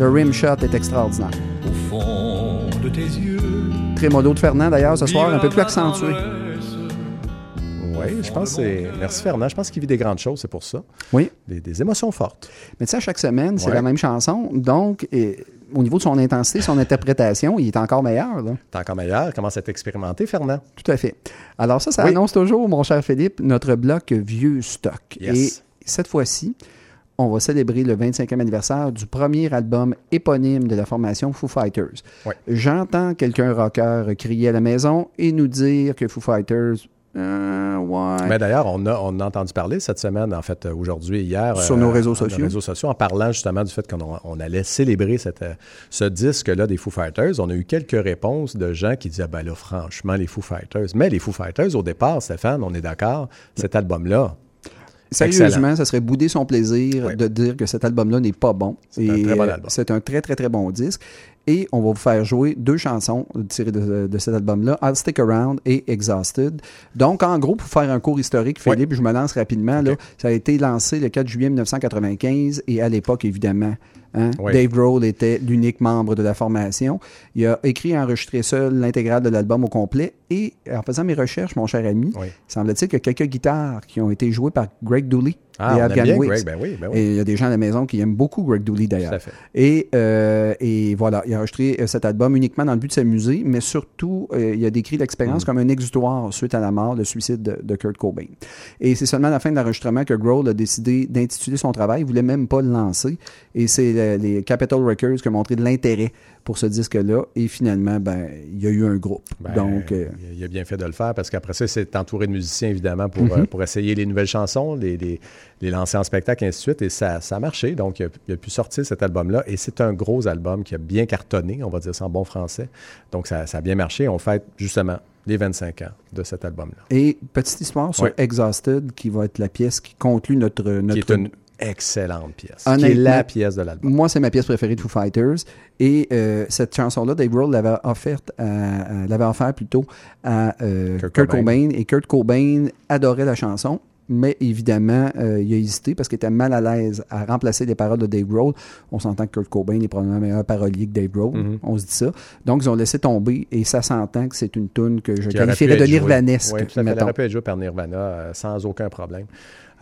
Speaker 2: Le rim shot est extraordinaire.
Speaker 8: Au fond de tes yeux.
Speaker 2: Trémolo de Fernand, d'ailleurs, ce soir, un peu plus accentué.
Speaker 3: Oui, je pense que c'est. Merci, Fernand. Je pense qu'il vit des grandes choses, c'est pour ça.
Speaker 2: Oui.
Speaker 3: Des, des émotions fortes.
Speaker 2: Mais tu sais, chaque semaine, c'est
Speaker 3: Ouais.
Speaker 2: la même chanson. Donc, et, au niveau de son intensité, son interprétation, il est encore meilleur. Là.
Speaker 3: T'es encore meilleur. Commence à t'expérimenter, Fernand?
Speaker 2: Tout à fait. Alors ça, ça
Speaker 3: Oui.
Speaker 2: annonce toujours, mon cher Philippe, notre bloc vieux stock.
Speaker 3: Yes.
Speaker 2: Et cette fois-ci, on va célébrer le 25e anniversaire du premier album éponyme de la formation Foo Fighters.
Speaker 3: Ouais.
Speaker 2: J'entends quelqu'un rocker crier à la maison et nous dire que Foo Fighters, euh, ouais.
Speaker 3: Mais d'ailleurs, on a, on a entendu parler cette semaine, en fait, euh, aujourd'hui hier.
Speaker 2: Sur
Speaker 3: euh,
Speaker 2: nos réseaux
Speaker 3: sur
Speaker 2: sociaux.
Speaker 3: réseaux sociaux, en parlant justement du fait qu'on on allait célébrer cette, euh, ce disque-là des Foo Fighters. On a eu quelques réponses de gens qui disaient, ben là, franchement, les Foo Fighters. Mais les Foo Fighters, au départ, Stéphane, on est d'accord, cet album-là.
Speaker 2: Sérieusement,
Speaker 3: excellent.
Speaker 2: ça serait bouder son plaisir de dire que cet album-là n'est pas bon.
Speaker 3: C'est un très bon
Speaker 2: euh,
Speaker 3: album.
Speaker 2: C'est un très, très, très bon disque. Et on va vous faire jouer deux chansons tirées de, de cet album-là, I'll Stick Around et Exhausted. Donc, en gros, pour faire un cours historique,
Speaker 3: Ouais.
Speaker 2: Philippe, je me lance rapidement. Là, ça a été lancé le 4 juillet 1995 et à l'époque, évidemment, hein. Dave Grohl était l'unique membre de la formation. Il a écrit et enregistré seul l'intégrale de l'album au complet. Et en faisant mes recherches, mon cher ami,
Speaker 3: Oui.
Speaker 2: semble-t-il qu'il y a quelques guitares qui ont été jouées par Greg Dooley.
Speaker 3: Ah,
Speaker 2: et Afghan.
Speaker 3: Greg, ben oui, ben oui.
Speaker 2: Et il y a des gens à la maison qui aiment beaucoup Greg Dooley d'ailleurs.
Speaker 3: Tout à fait.
Speaker 2: Et, euh, et voilà, il a enregistré euh, cet album uniquement dans le but de s'amuser, mais surtout, euh, il a décrit l'expérience
Speaker 3: Mm.
Speaker 2: comme un exutoire suite à la mort, le suicide de, de Kurt Cobain. Et c'est seulement à la fin de l'enregistrement que Grohl a décidé d'intituler son travail. Il voulait même pas le lancer. Et c'est les Capitol Records qui ont montré de l'intérêt pour ce disque-là. Et finalement, ben, il y a eu un groupe.
Speaker 3: Ben,
Speaker 2: Donc, euh,
Speaker 3: il a bien fait de le faire parce qu'après ça, c'est entouré de musiciens, évidemment, pour,
Speaker 2: Mhm.
Speaker 3: euh, pour essayer les nouvelles chansons, les, les, les lancer en spectacle, et ainsi de suite. Et ça, ça a marché. Donc, il a, il a pu sortir cet album-là. Et c'est un gros album qui a bien cartonné, on va dire ça en bon français. Donc, ça, ça a bien marché. On fête justement les 25 ans de cet album-là.
Speaker 2: et petite histoire sur. Exhausted, qui va être la pièce qui conclut notre...
Speaker 3: Qui
Speaker 2: notre
Speaker 3: est une excellente pièce. Qui est la pièce de l'album.
Speaker 2: Moi, c'est ma pièce préférée de Foo Fighters. Et euh, cette chanson-là, Dave Grohl l'avait offerte, à- à- l'avait offert plutôt à euh,
Speaker 3: Kurt
Speaker 2: Kurt,
Speaker 3: Cobain.
Speaker 2: Cobain. Et Kurt Cobain adorait la chanson. Mais évidemment, euh, il a hésité parce qu'il était mal à l'aise à remplacer les paroles de Dave Grohl. On s'entend que Kurt Cobain est probablement un meilleur parolier que Dave Grohl.
Speaker 3: Mhm.
Speaker 2: On se dit ça. Donc, ils ont laissé tomber et ça s'entend que c'est une tune que je
Speaker 3: qui
Speaker 2: qualifierais de
Speaker 3: joué.
Speaker 2: nirvanesque.
Speaker 3: Oui,
Speaker 2: mettons.
Speaker 3: aurait pu être jouée par Nirvana euh, sans aucun problème.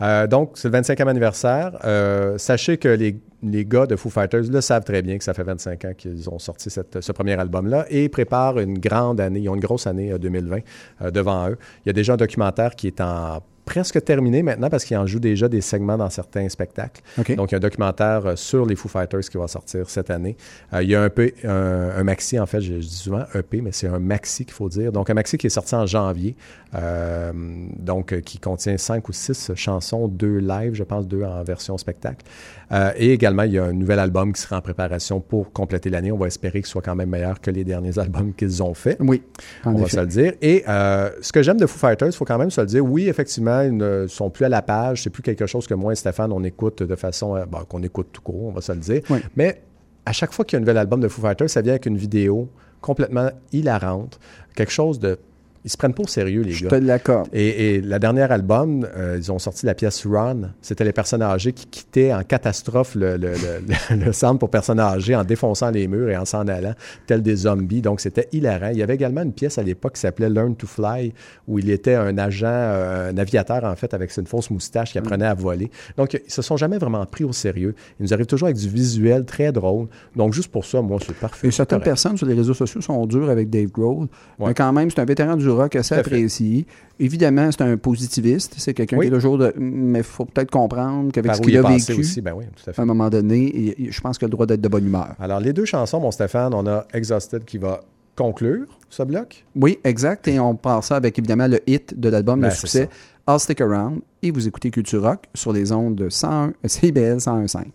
Speaker 3: Euh, donc, c'est le 25e anniversaire. Euh, sachez que les, les gars de Foo Fighters le savent très bien que ça fait 25 ans qu'ils ont sorti ce premier album-là et préparent une grande année. Ils ont une grosse année euh, 2020 euh, devant eux. Il y a déjà un documentaire qui est en presque terminé maintenant parce qu'ils en jouent déjà des segments dans certains spectacles. Donc, il y a un documentaire euh, sur les Foo Fighters qui va sortir cette année. Euh, il y a un, peu, un, un maxi, en fait, je, dis souvent EP, mais c'est un maxi qu'il faut dire. Donc, un maxi qui est sorti en janvier, euh, donc qui contient cinq ou six chansons, deux live, je pense, deux en version spectacle. Euh, et également, il y a un nouvel album qui sera en préparation pour compléter l'année. On va espérer qu'il soit quand même meilleur que les derniers albums qu'ils ont faits.
Speaker 2: Oui, en
Speaker 3: On va se le dire. Et ce que j'aime de Foo Fighters, il faut quand même se le dire, oui, effectivement, ils ne sont plus à la page. C'est plus quelque chose que moi et Stéphane, on écoute de façon, euh, bon, qu'on écoute tout court, on va se le dire.
Speaker 2: Oui.
Speaker 3: Mais à chaque fois qu'il y a un nouvel album de Foo Fighters, ça vient avec une vidéo complètement hilarante, quelque chose de... Ils se prennent pas au sérieux, les
Speaker 2: Je
Speaker 3: gars.
Speaker 2: te l'accorde.
Speaker 3: Et, et la dernière album, euh, ils ont sorti la pièce Run. C'était les personnes âgées qui quittaient en catastrophe le, le, le- le centre pour personnes âgées en défonçant les murs et en s'en allant, tels des zombies. Donc, c'était hilarant. Il y avait également une pièce à l'époque qui s'appelait Learn to Fly, où il était un agent, euh, un aviateur, en fait, avec une fausse moustache qui apprenait à voler. Donc, ils se sont jamais vraiment pris au sérieux. Ils nous arrivent toujours avec du visuel très drôle. Donc, juste pour ça, moi, c'est parfait.
Speaker 2: Et certaines
Speaker 3: Correct.
Speaker 2: personnes sur les réseaux sociaux sont dures avec Dave Grohl.
Speaker 3: Ouais.
Speaker 2: Mais quand même, c'est un vétéran du rock. assez apprécié. Évidemment, c'est un positiviste. C'est quelqu'un
Speaker 3: Oui.
Speaker 2: qui est toujours de. Mais il faut peut-être comprendre qu'avec ce qu'il a vécu,
Speaker 3: aussi, ben oui, tout à fait.
Speaker 2: à un moment donné, je pense qu'il a le droit d'être de bonne humeur.
Speaker 3: Alors, les deux chansons, mon Stéphane, on a Exhausted qui va conclure ce bloc.
Speaker 2: Oui, exact. Et on part ça avec évidemment le hit de l'album,
Speaker 3: Ben,
Speaker 2: le
Speaker 3: c'est
Speaker 2: succès I'll Stick Around. Et vous écoutez Culture Rock sur les ondes de 101, CBL 101.5.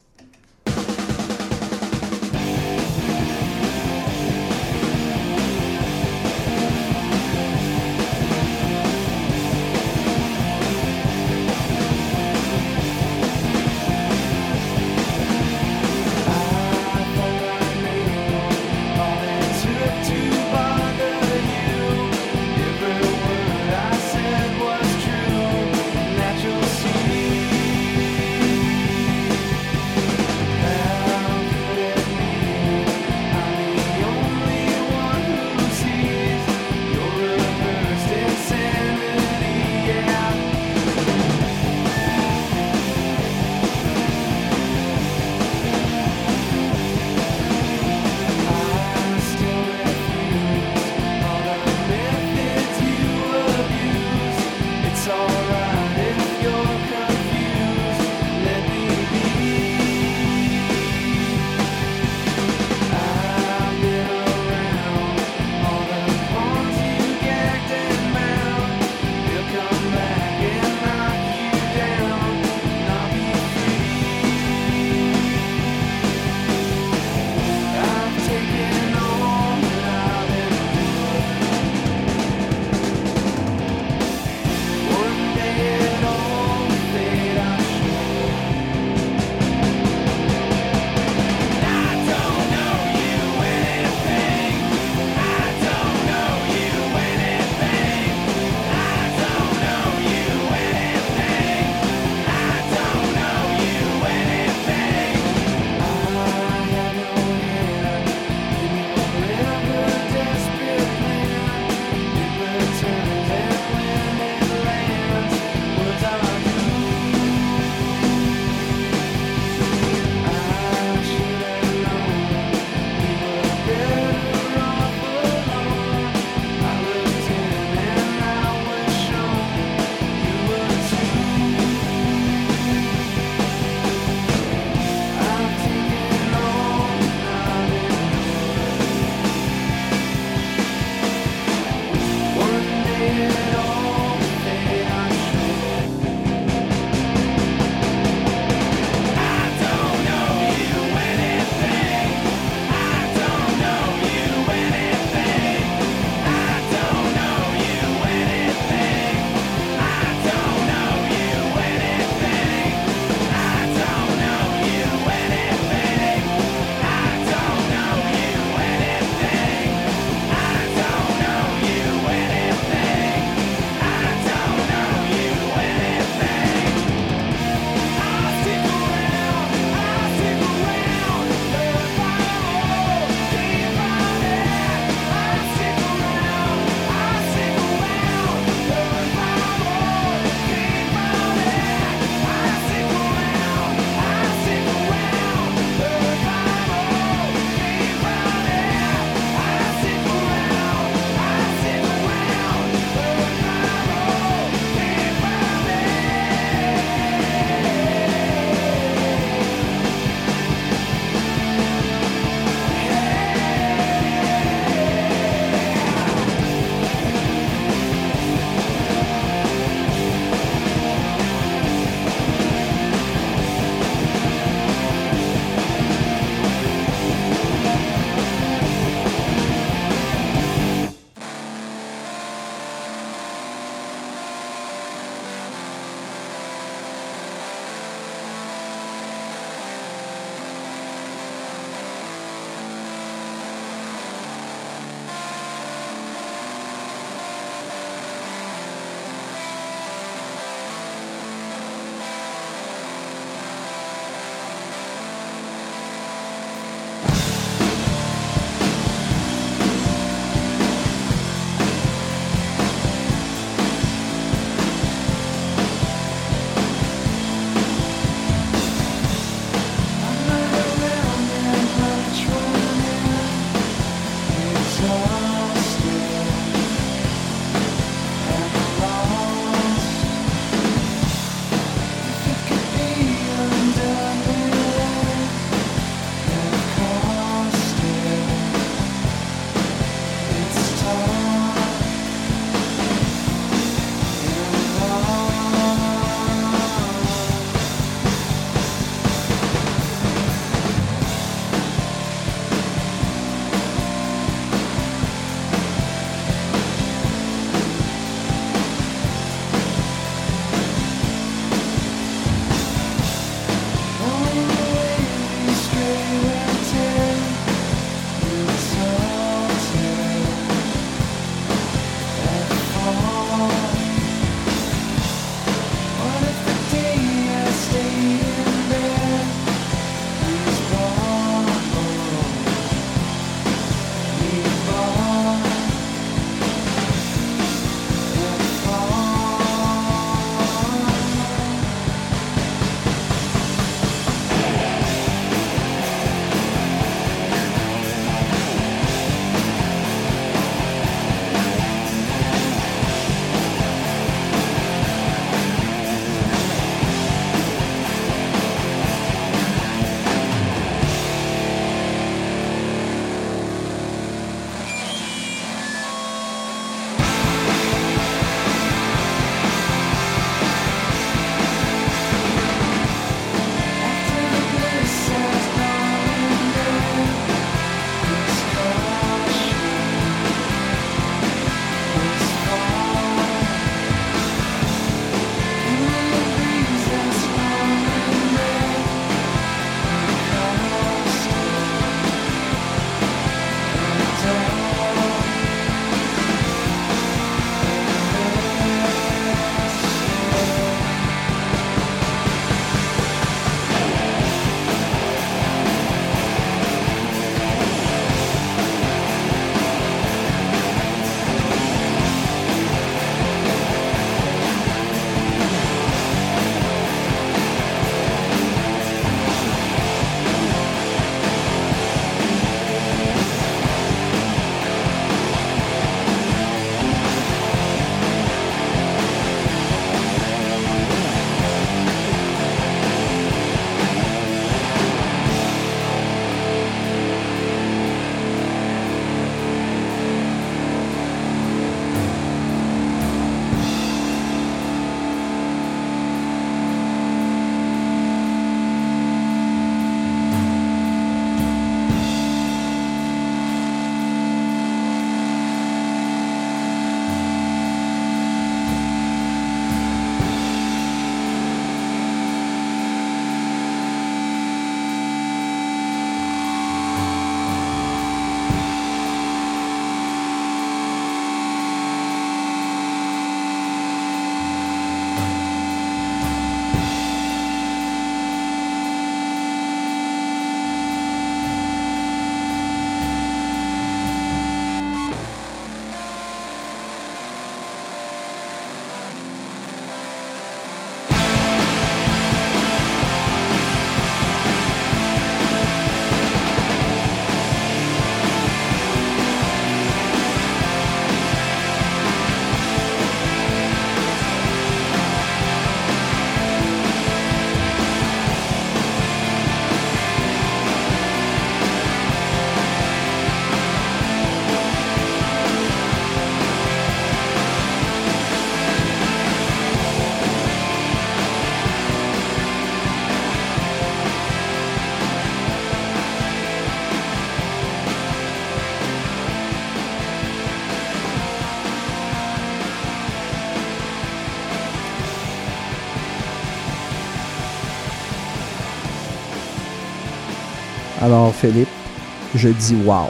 Speaker 2: je dis wow.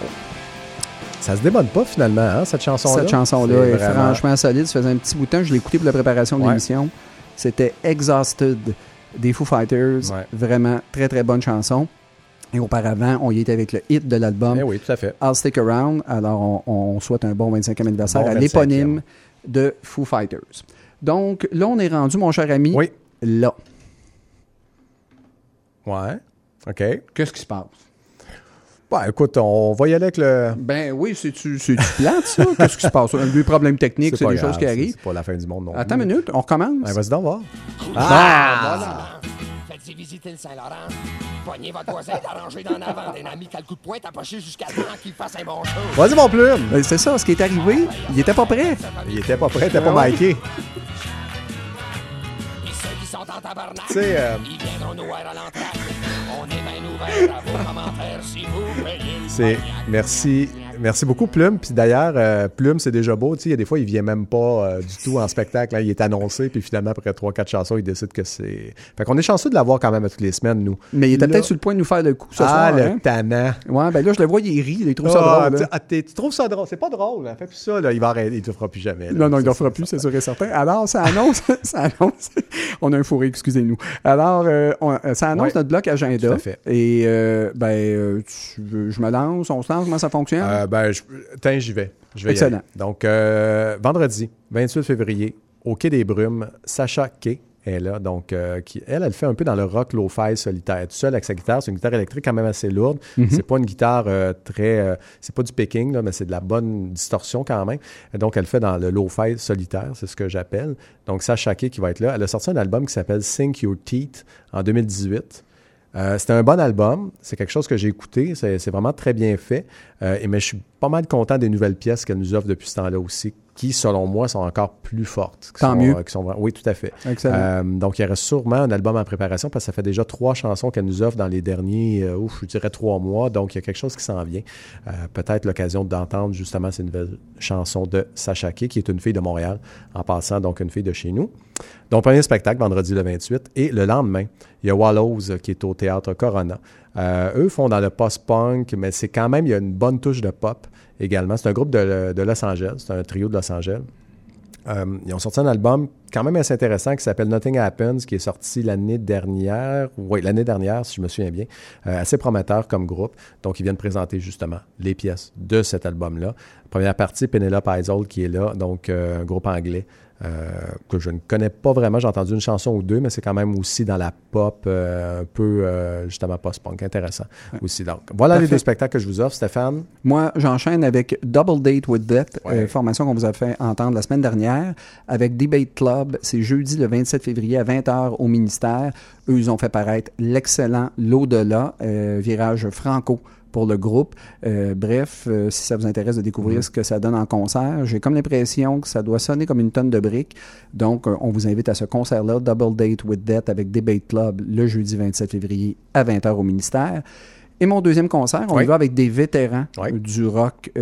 Speaker 3: Ça se démode pas finalement, hein, cette chanson-là?
Speaker 2: Cette chanson-là est
Speaker 3: vraiment-
Speaker 2: franchement solide. Ça faisait un petit bout de temps. Je l'ai écouté pour la préparation de
Speaker 3: Ouais.
Speaker 2: l'émission. C'était Exhausted des Foo Fighters.
Speaker 3: Ouais.
Speaker 2: Vraiment très, très bonne chanson. Et auparavant, on y était avec le hit de l'album.
Speaker 3: Eh oui, tout à fait.
Speaker 2: I'll Stick Around. Alors, on, on souhaite un bon 25e anniversaire
Speaker 3: Bon
Speaker 2: à
Speaker 3: 25e.
Speaker 2: l'éponyme de Foo Fighters. Donc, là, on est rendu, mon cher ami.
Speaker 3: Oui.
Speaker 2: Là.
Speaker 3: Ouais. OK.
Speaker 2: Qu'est-ce qui se passe?
Speaker 3: Bah, écoute, on va y aller avec le.
Speaker 2: Ben oui, c'est-tu c'est plate, ça? Qu'est-ce qui se passe? Des problèmes techniques, c'est
Speaker 3: pas
Speaker 2: des
Speaker 3: grave,
Speaker 2: choses qui arrivent.
Speaker 3: C'est pas la fin du monde non
Speaker 2: Attends une minute, on recommence.
Speaker 3: Ouais, Vas-y donc voir.
Speaker 2: Ah,
Speaker 13: Faites-y visiter le Saint-Laurent. Pognez votre voisin d'arranger d'en avant d'un ami qui a le coup de poing tapoché jusqu'à temps qu'il fasse un bon show.
Speaker 3: Vas-y, mon plume.
Speaker 2: Ben, c'est ça, ce qui est arrivé, il était pas prêt.
Speaker 3: Il était pas prêt, il était pas
Speaker 2: Ah ouais.
Speaker 3: miké.
Speaker 13: Et ceux qui sont en tabarnak,
Speaker 3: Tu sais, euh,
Speaker 13: ils viendront nous voir à l'entracte.
Speaker 3: C'est merci, merci beaucoup Plume. Puis d'ailleurs, euh, Plume c'est déjà beau. Tu sais, il y a des fois il vient même pas euh, du tout en spectacle. hein. Il est annoncé, puis finalement après trois quatre chansons, il décide que c'est. Fait qu'on est chanceux de l'avoir quand même à toutes les semaines nous.
Speaker 2: Mais il était
Speaker 3: Là-
Speaker 2: peut-être sur le point de nous faire le coup ce
Speaker 3: ah
Speaker 2: soir.
Speaker 3: le
Speaker 2: hein?
Speaker 3: tannant.
Speaker 2: Ouais, ben là, je le vois, il rit, il trouve ça
Speaker 3: Ah,
Speaker 2: drôle.
Speaker 3: tu,
Speaker 2: hein.
Speaker 3: ah, tu trouves ça drôle? C'est pas drôle. Hein? Fais plus ça, là. Il va arrêter. Il te fera plus jamais. là.
Speaker 2: Non, non, il
Speaker 3: Ça,
Speaker 2: n'en fera plus, c'est sûr et certain. Alors, ça annonce, ça annonce, on a un fourré, excusez-nous. Alors, euh, on- euh, ça annonce
Speaker 3: Ouais.
Speaker 2: notre bloc agenda.
Speaker 3: Tout à fait.
Speaker 2: Et, ben, tu veux- je me lance, on se lance, comment ça fonctionne?
Speaker 3: Euh, ben, je- tiens, j'y vais. Je vais y
Speaker 2: Excellent.
Speaker 3: aller. Donc, euh, vendredi, 28 février, au Quai des Brumes, Sacha Kay est là. Donc, euh, qui, elle, elle fait un peu dans le rock lo-fi solitaire. Toute seule avec sa guitare. C'est une guitare électrique quand même assez lourde.
Speaker 2: Mhm.
Speaker 3: C'est pas une guitare très... c'est pas du picking, là, mais c'est de la bonne distorsion quand même. Donc, elle fait dans le lo-fi solitaire, c'est ce que j'appelle. Donc, Sacha Kay qui va être là. Elle a sorti un album qui s'appelle Sink Your Teeth en 2018. Euh, c'était un bon album. C'est quelque chose que j'ai écouté. C'est vraiment très bien fait. Euh, et mais je suis pas mal content des nouvelles pièces qu'elle nous offre depuis ce temps-là aussi, qui, selon moi, sont encore plus fortes.
Speaker 2: Tant
Speaker 3: sont,
Speaker 2: mieux.
Speaker 3: euh, qui sont oui, tout à fait.
Speaker 2: Excellent.
Speaker 3: Euh, donc, il y aurait sûrement un album en préparation parce que ça fait déjà trois chansons qu'elle nous offre dans les derniers, euh, ouf, je dirais trois mois. Donc, il y a quelque chose qui s'en vient. Peut-être l'occasion d'entendre justement ces nouvelles chansons de Sacha Kay, qui est une fille de Montréal, en passant donc une fille de chez nous. Donc, premier spectacle, vendredi le 28. Et le lendemain, il y a Wallows qui est au théâtre Corona. Eux font dans le post-punk, mais c'est quand même, il y a une bonne touche de pop également. C'est un groupe de, Los Angeles, c'est un trio de Los Angeles. Euh, ils ont sorti un album quand même assez intéressant qui s'appelle Nothing Happens, qui est sorti l'année dernière, oui, l'année dernière, si je me souviens bien. Euh, assez prometteur comme groupe. Donc, ils viennent présenter justement les pièces de cet album-là. Première partie, Penelope Isol qui est là, donc euh, un groupe anglais. euh, que je ne connais pas vraiment, j'ai entendu une chanson ou deux, mais c'est quand même aussi dans la pop, euh, un peu justement post-punk, intéressant aussi. Donc, voilà les deux spectacles que je vous offre, Stéphane.
Speaker 2: Moi, j'enchaîne avec Double Date with Death,
Speaker 3: Ouais.
Speaker 2: formation qu'on vous a fait entendre la semaine dernière, avec Debate Club. C'est jeudi le 27 février à 20h au ministère. Eux, ils ont fait paraître l'excellent L'au-delà, euh, virage franco pour le groupe. Euh, bref, euh, si ça vous intéresse de découvrir
Speaker 3: Mhm.
Speaker 2: ce que ça donne en concert, j'ai comme l'impression que ça doit sonner comme une tonne de briques. Donc, euh, on vous invite à ce concert-là, Double Date with Death avec Debate Club, le jeudi 27 février à 20h au ministère. Et mon deuxième concert, on
Speaker 3: Oui.
Speaker 2: y va avec des vétérans
Speaker 3: Oui.
Speaker 2: du rock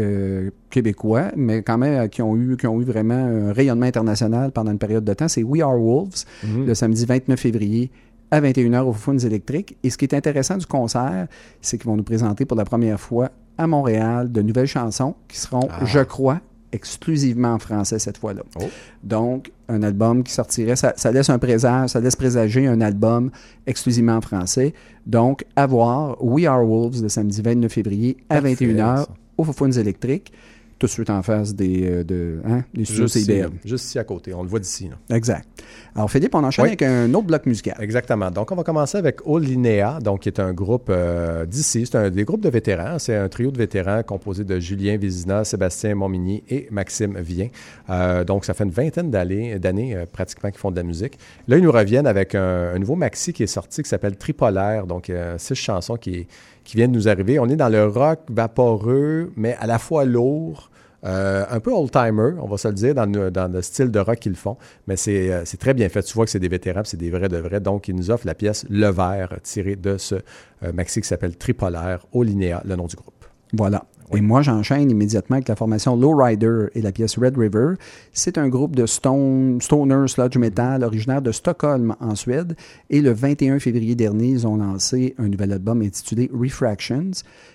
Speaker 2: québécois, mais quand même qui ont eu qui ont eu vraiment un rayonnement international pendant une période de temps. C'est We Are Wolves,
Speaker 3: Mhm.
Speaker 2: le samedi 29 février à 21h au Founes électriques. Et ce qui est intéressant du concert, c'est qu'ils vont nous présenter pour la première fois à Montréal de nouvelles chansons qui seront,
Speaker 3: Ah.
Speaker 2: je crois, exclusivement en français cette fois-là.
Speaker 3: Oh.
Speaker 2: Donc, un album qui sortirait, ça, ça laisse un présage, ça laisse présager un album exclusivement en français. Donc, à voir We Are Wolves le samedi 29 février à
Speaker 3: Parfait,
Speaker 2: 21h
Speaker 3: ça.
Speaker 2: au Founes électriques, tout de suite en face des, euh, de, hein, des studios
Speaker 3: Juste ici, juste ici à côté, on le voit d'ici.
Speaker 2: Exact. Alors, Philippe, on enchaîne
Speaker 3: Oui.
Speaker 2: avec un autre bloc musical.
Speaker 3: Exactement. Donc, on va commencer avec Olinea, donc qui est un groupe euh, d'ici. C'est un des groupes de vétérans. C'est un trio de vétérans composé de Julien Vézina, Sébastien Montmigny et Maxime Vien. Euh, donc, ça fait une vingtaine d'années, euh, pratiquement qu'ils font de la musique. Là, ils nous reviennent avec un, un nouveau maxi qui est sorti qui s'appelle Tripolaire. Donc, six chansons qui, qui viennent nous arriver. On est dans le rock vaporeux, mais à la fois lourd. Euh, un peu old-timer, on va se le dire, dans le, style de rock qu'ils font, mais c'est euh, c'est très bien fait. Tu vois que c'est des vétérans, c'est des vrais de vrais. Donc, ils nous offrent la pièce Le Vert, tirée de ce euh, maxi qui s'appelle Tripolaire, au Linéa, le nom du groupe.
Speaker 2: Voilà. Et moi, j'enchaîne immédiatement avec la formation Lowrider et la pièce Red River. C'est un groupe de stone, stoner sludge metal originaire de Stockholm, en Suède. Et le 21 février dernier, ils ont lancé un nouvel album intitulé Refractions.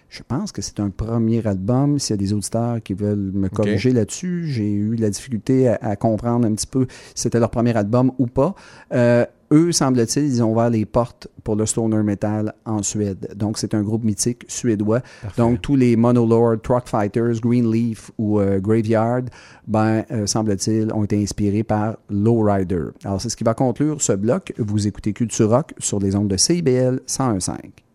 Speaker 2: Je pense que c'est un premier album. S'il y a des auditeurs qui veulent me corriger là-dessus, j'ai eu la difficulté à, à comprendre un petit peu si c'était leur premier album ou pas. Euh, eux, semble-t-il, ils ont ouvert les portes pour le stoner metal en Suède. Donc, c'est un groupe mythique suédois. Donc, tous les Monolord, Truck Fighters, Greenleaf ou euh, Graveyard, ben, euh, semble-t-il, ont été inspirés par Lowrider. Alors, c'est ce qui va conclure ce bloc. Vous écoutez Culture Rock sur les ondes de CIBL 101.5.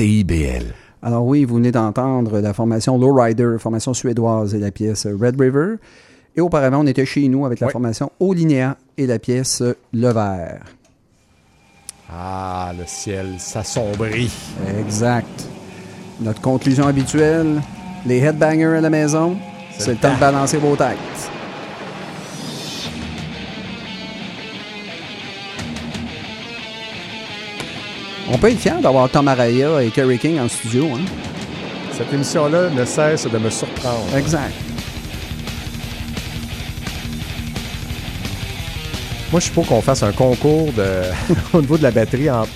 Speaker 14: CIBL.
Speaker 2: Alors oui, vous venez d'entendre la formation Lowrider, formation suédoise et la pièce Red River. Et auparavant, on était chez nous avec la
Speaker 3: Oui.
Speaker 2: formation Olinéa et la pièce Le Vert.
Speaker 3: Ah, le ciel s'assombrit.
Speaker 2: Exact. Notre conclusion habituelle, les headbangers à la maison, c'est le temps de balancer vos têtes. On peut être fier d'avoir Tom Araya et Kerry King en studio. Hein?
Speaker 3: Cette émission-là ne cesse de me surprendre.
Speaker 2: Exact.
Speaker 3: Moi, je suis pour qu'on fasse un concours de, au niveau de la batterie entre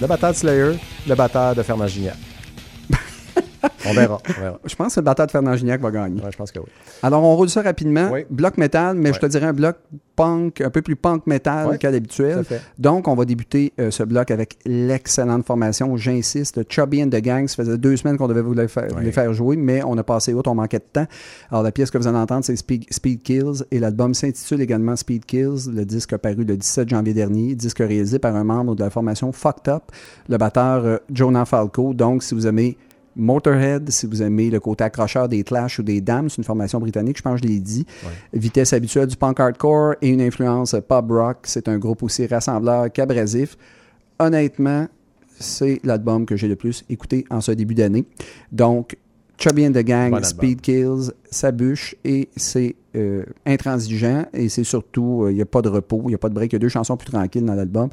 Speaker 3: le batteur de Slayer, le batteur de Fernand Gignac. On verra, on verra.
Speaker 2: Je pense que le batteur de Fernand Gignac va gagner.
Speaker 3: Ouais, je pense que oui.
Speaker 2: Alors, on roule ça rapidement. Bloc métal, mais je te dirais un bloc punk, un peu plus punk métal
Speaker 3: Ouais,
Speaker 2: qu'à l'habituel. Donc, on va débuter euh, ce bloc avec l'excellente formation, j'insiste, Chubby and the Gang. Ça faisait deux semaines qu'on devait vous les faire, vous les faire jouer, mais on a passé outre, on manquait de temps. Alors, la pièce que vous allez entendre, c'est Speed, Speed Kills, et l'album s'intitule également Speed Kills. Le disque a paru le 17 janvier dernier, disque réalisé par un membre de la formation Fucked Up, le batteur euh, Jonah Falco. Donc, si vous aimez Motorhead, si vous aimez le côté accrocheur des Clash ou des Dams, c'est une formation britannique, je pense que je l'ai dit. Vitesse habituelle du punk hardcore et une influence pop rock. C'est un groupe aussi rassembleur qu'abrasif. Honnêtement, c'est l'album que j'ai le plus écouté en ce début d'année. Donc, Chubby and the Gang,
Speaker 3: Bon.
Speaker 2: Speed Kills, ça bûche et c'est euh, intransigeant et c'est surtout, euh, il n'y a pas de repos, il n'y a pas de break, il y a deux chansons plus tranquilles dans l'album.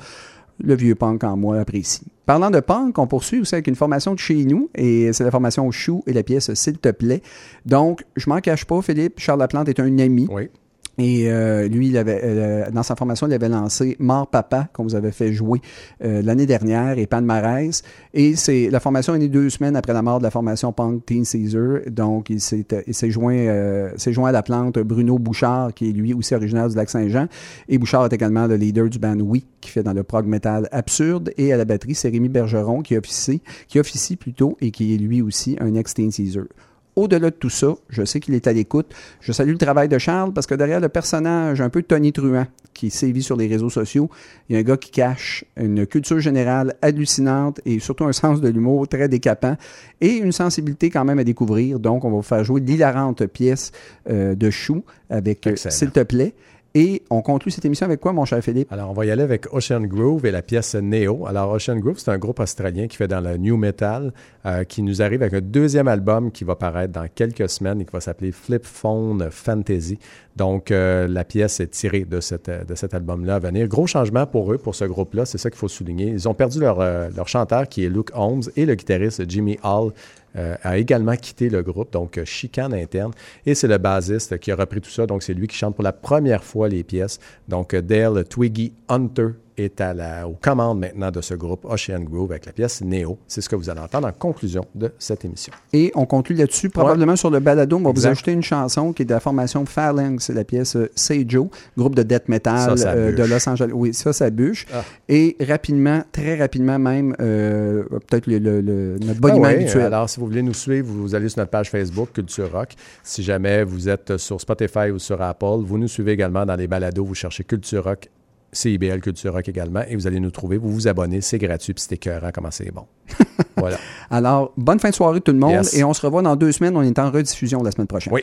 Speaker 2: Le vieux punk en moi apprécie. Parlant de punk, on poursuit aussi avec une formation de chez nous et c'est la formation Chou et la pièce S'il te plaît. Donc, je m'en cache pas, Philippe, Charles Laplante est un ami. Et euh, lui, il avait, euh, dans sa formation, il avait lancé Mort Papa, qu'on vous avait fait jouer euh, l'année dernière, et Palmarès. Et c'est la formation est née deux semaines après la mort de la formation Punk Teen Caesar. Donc, il s'est euh, il s'est joint, euh, s'est joint à la plante Bruno Bouchard, qui est lui aussi originaire du Lac-Saint-Jean. Et Bouchard est également le leader du band Oui, qui fait dans le prog metal absurde. Et à la batterie, c'est Rémi Bergeron, qui officie, qui officie plutôt, et qui est lui aussi un ex-Teen Caesar. Au-delà de tout ça, je sais qu'il est à l'écoute. Je salue le travail de Charles parce que derrière le personnage un peu Tony Truant qui sévit sur les réseaux sociaux, il y a un gars qui cache une culture générale hallucinante et surtout un sens de l'humour très décapant et une sensibilité quand même à découvrir. Donc, on va vous faire jouer l'hilarante pièce euh, de Chou avec euh. S'il te plaît. Et on conclut cette émission avec quoi, mon cher Philippe?
Speaker 3: Alors, on va y aller avec Ocean Groove et la pièce Neo. Alors, Ocean Groove, c'est un groupe australien qui fait dans le new metal, euh, qui nous arrive avec un deuxième album qui va paraître dans quelques semaines et qui va s'appeler Flip Phone Fantasy. Donc, euh, la pièce est tirée euh, de cet album-là à venir. Gros changement pour eux, pour ce groupe-là, c'est ça qu'il faut souligner. Ils ont perdu leur chanteur qui est Luke Holmes et le guitariste Jimmy Hall euh, a également quitté le groupe, donc euh, chicane interne. Et c'est le bassiste qui a repris tout ça, donc c'est lui qui chante pour la première fois les pièces. Donc euh, Dale Twiggy Hunter est à la, aux commandes maintenant de ce groupe Ocean Groove avec la pièce Neo. C'est ce que vous allez entendre en conclusion de cette émission.
Speaker 2: Et on conclut là-dessus. Probablement sur le balado, on va vous ajouter une chanson qui est de la formation Phalanx. C'est la pièce euh, Seijo, groupe de death metal
Speaker 3: Ça, ça
Speaker 2: euh, de. Los Angeles. Oui, ça, ça bûche.
Speaker 3: Ah.
Speaker 2: Et rapidement, très rapidement même, euh, peut-être le, le- le- notre
Speaker 3: Ah
Speaker 2: boniment
Speaker 3: ouais,
Speaker 2: habituel.
Speaker 3: Alors, si vous voulez nous suivre, vous allez sur notre page Facebook Culture Rock. Si jamais vous êtes sur Spotify ou sur Apple, vous nous suivez également dans les balados. Vous cherchez Culture Rock, CIBL Culture Rock également, et vous allez nous trouver. Vous vous abonnez, c'est gratuit, puis c'est écœurant comment c'est bon. voilà.
Speaker 2: Alors, bonne fin de soirée tout le monde.
Speaker 3: Yes.
Speaker 2: Et on se revoit dans deux semaines. On est en rediffusion la semaine prochaine.
Speaker 3: Oui.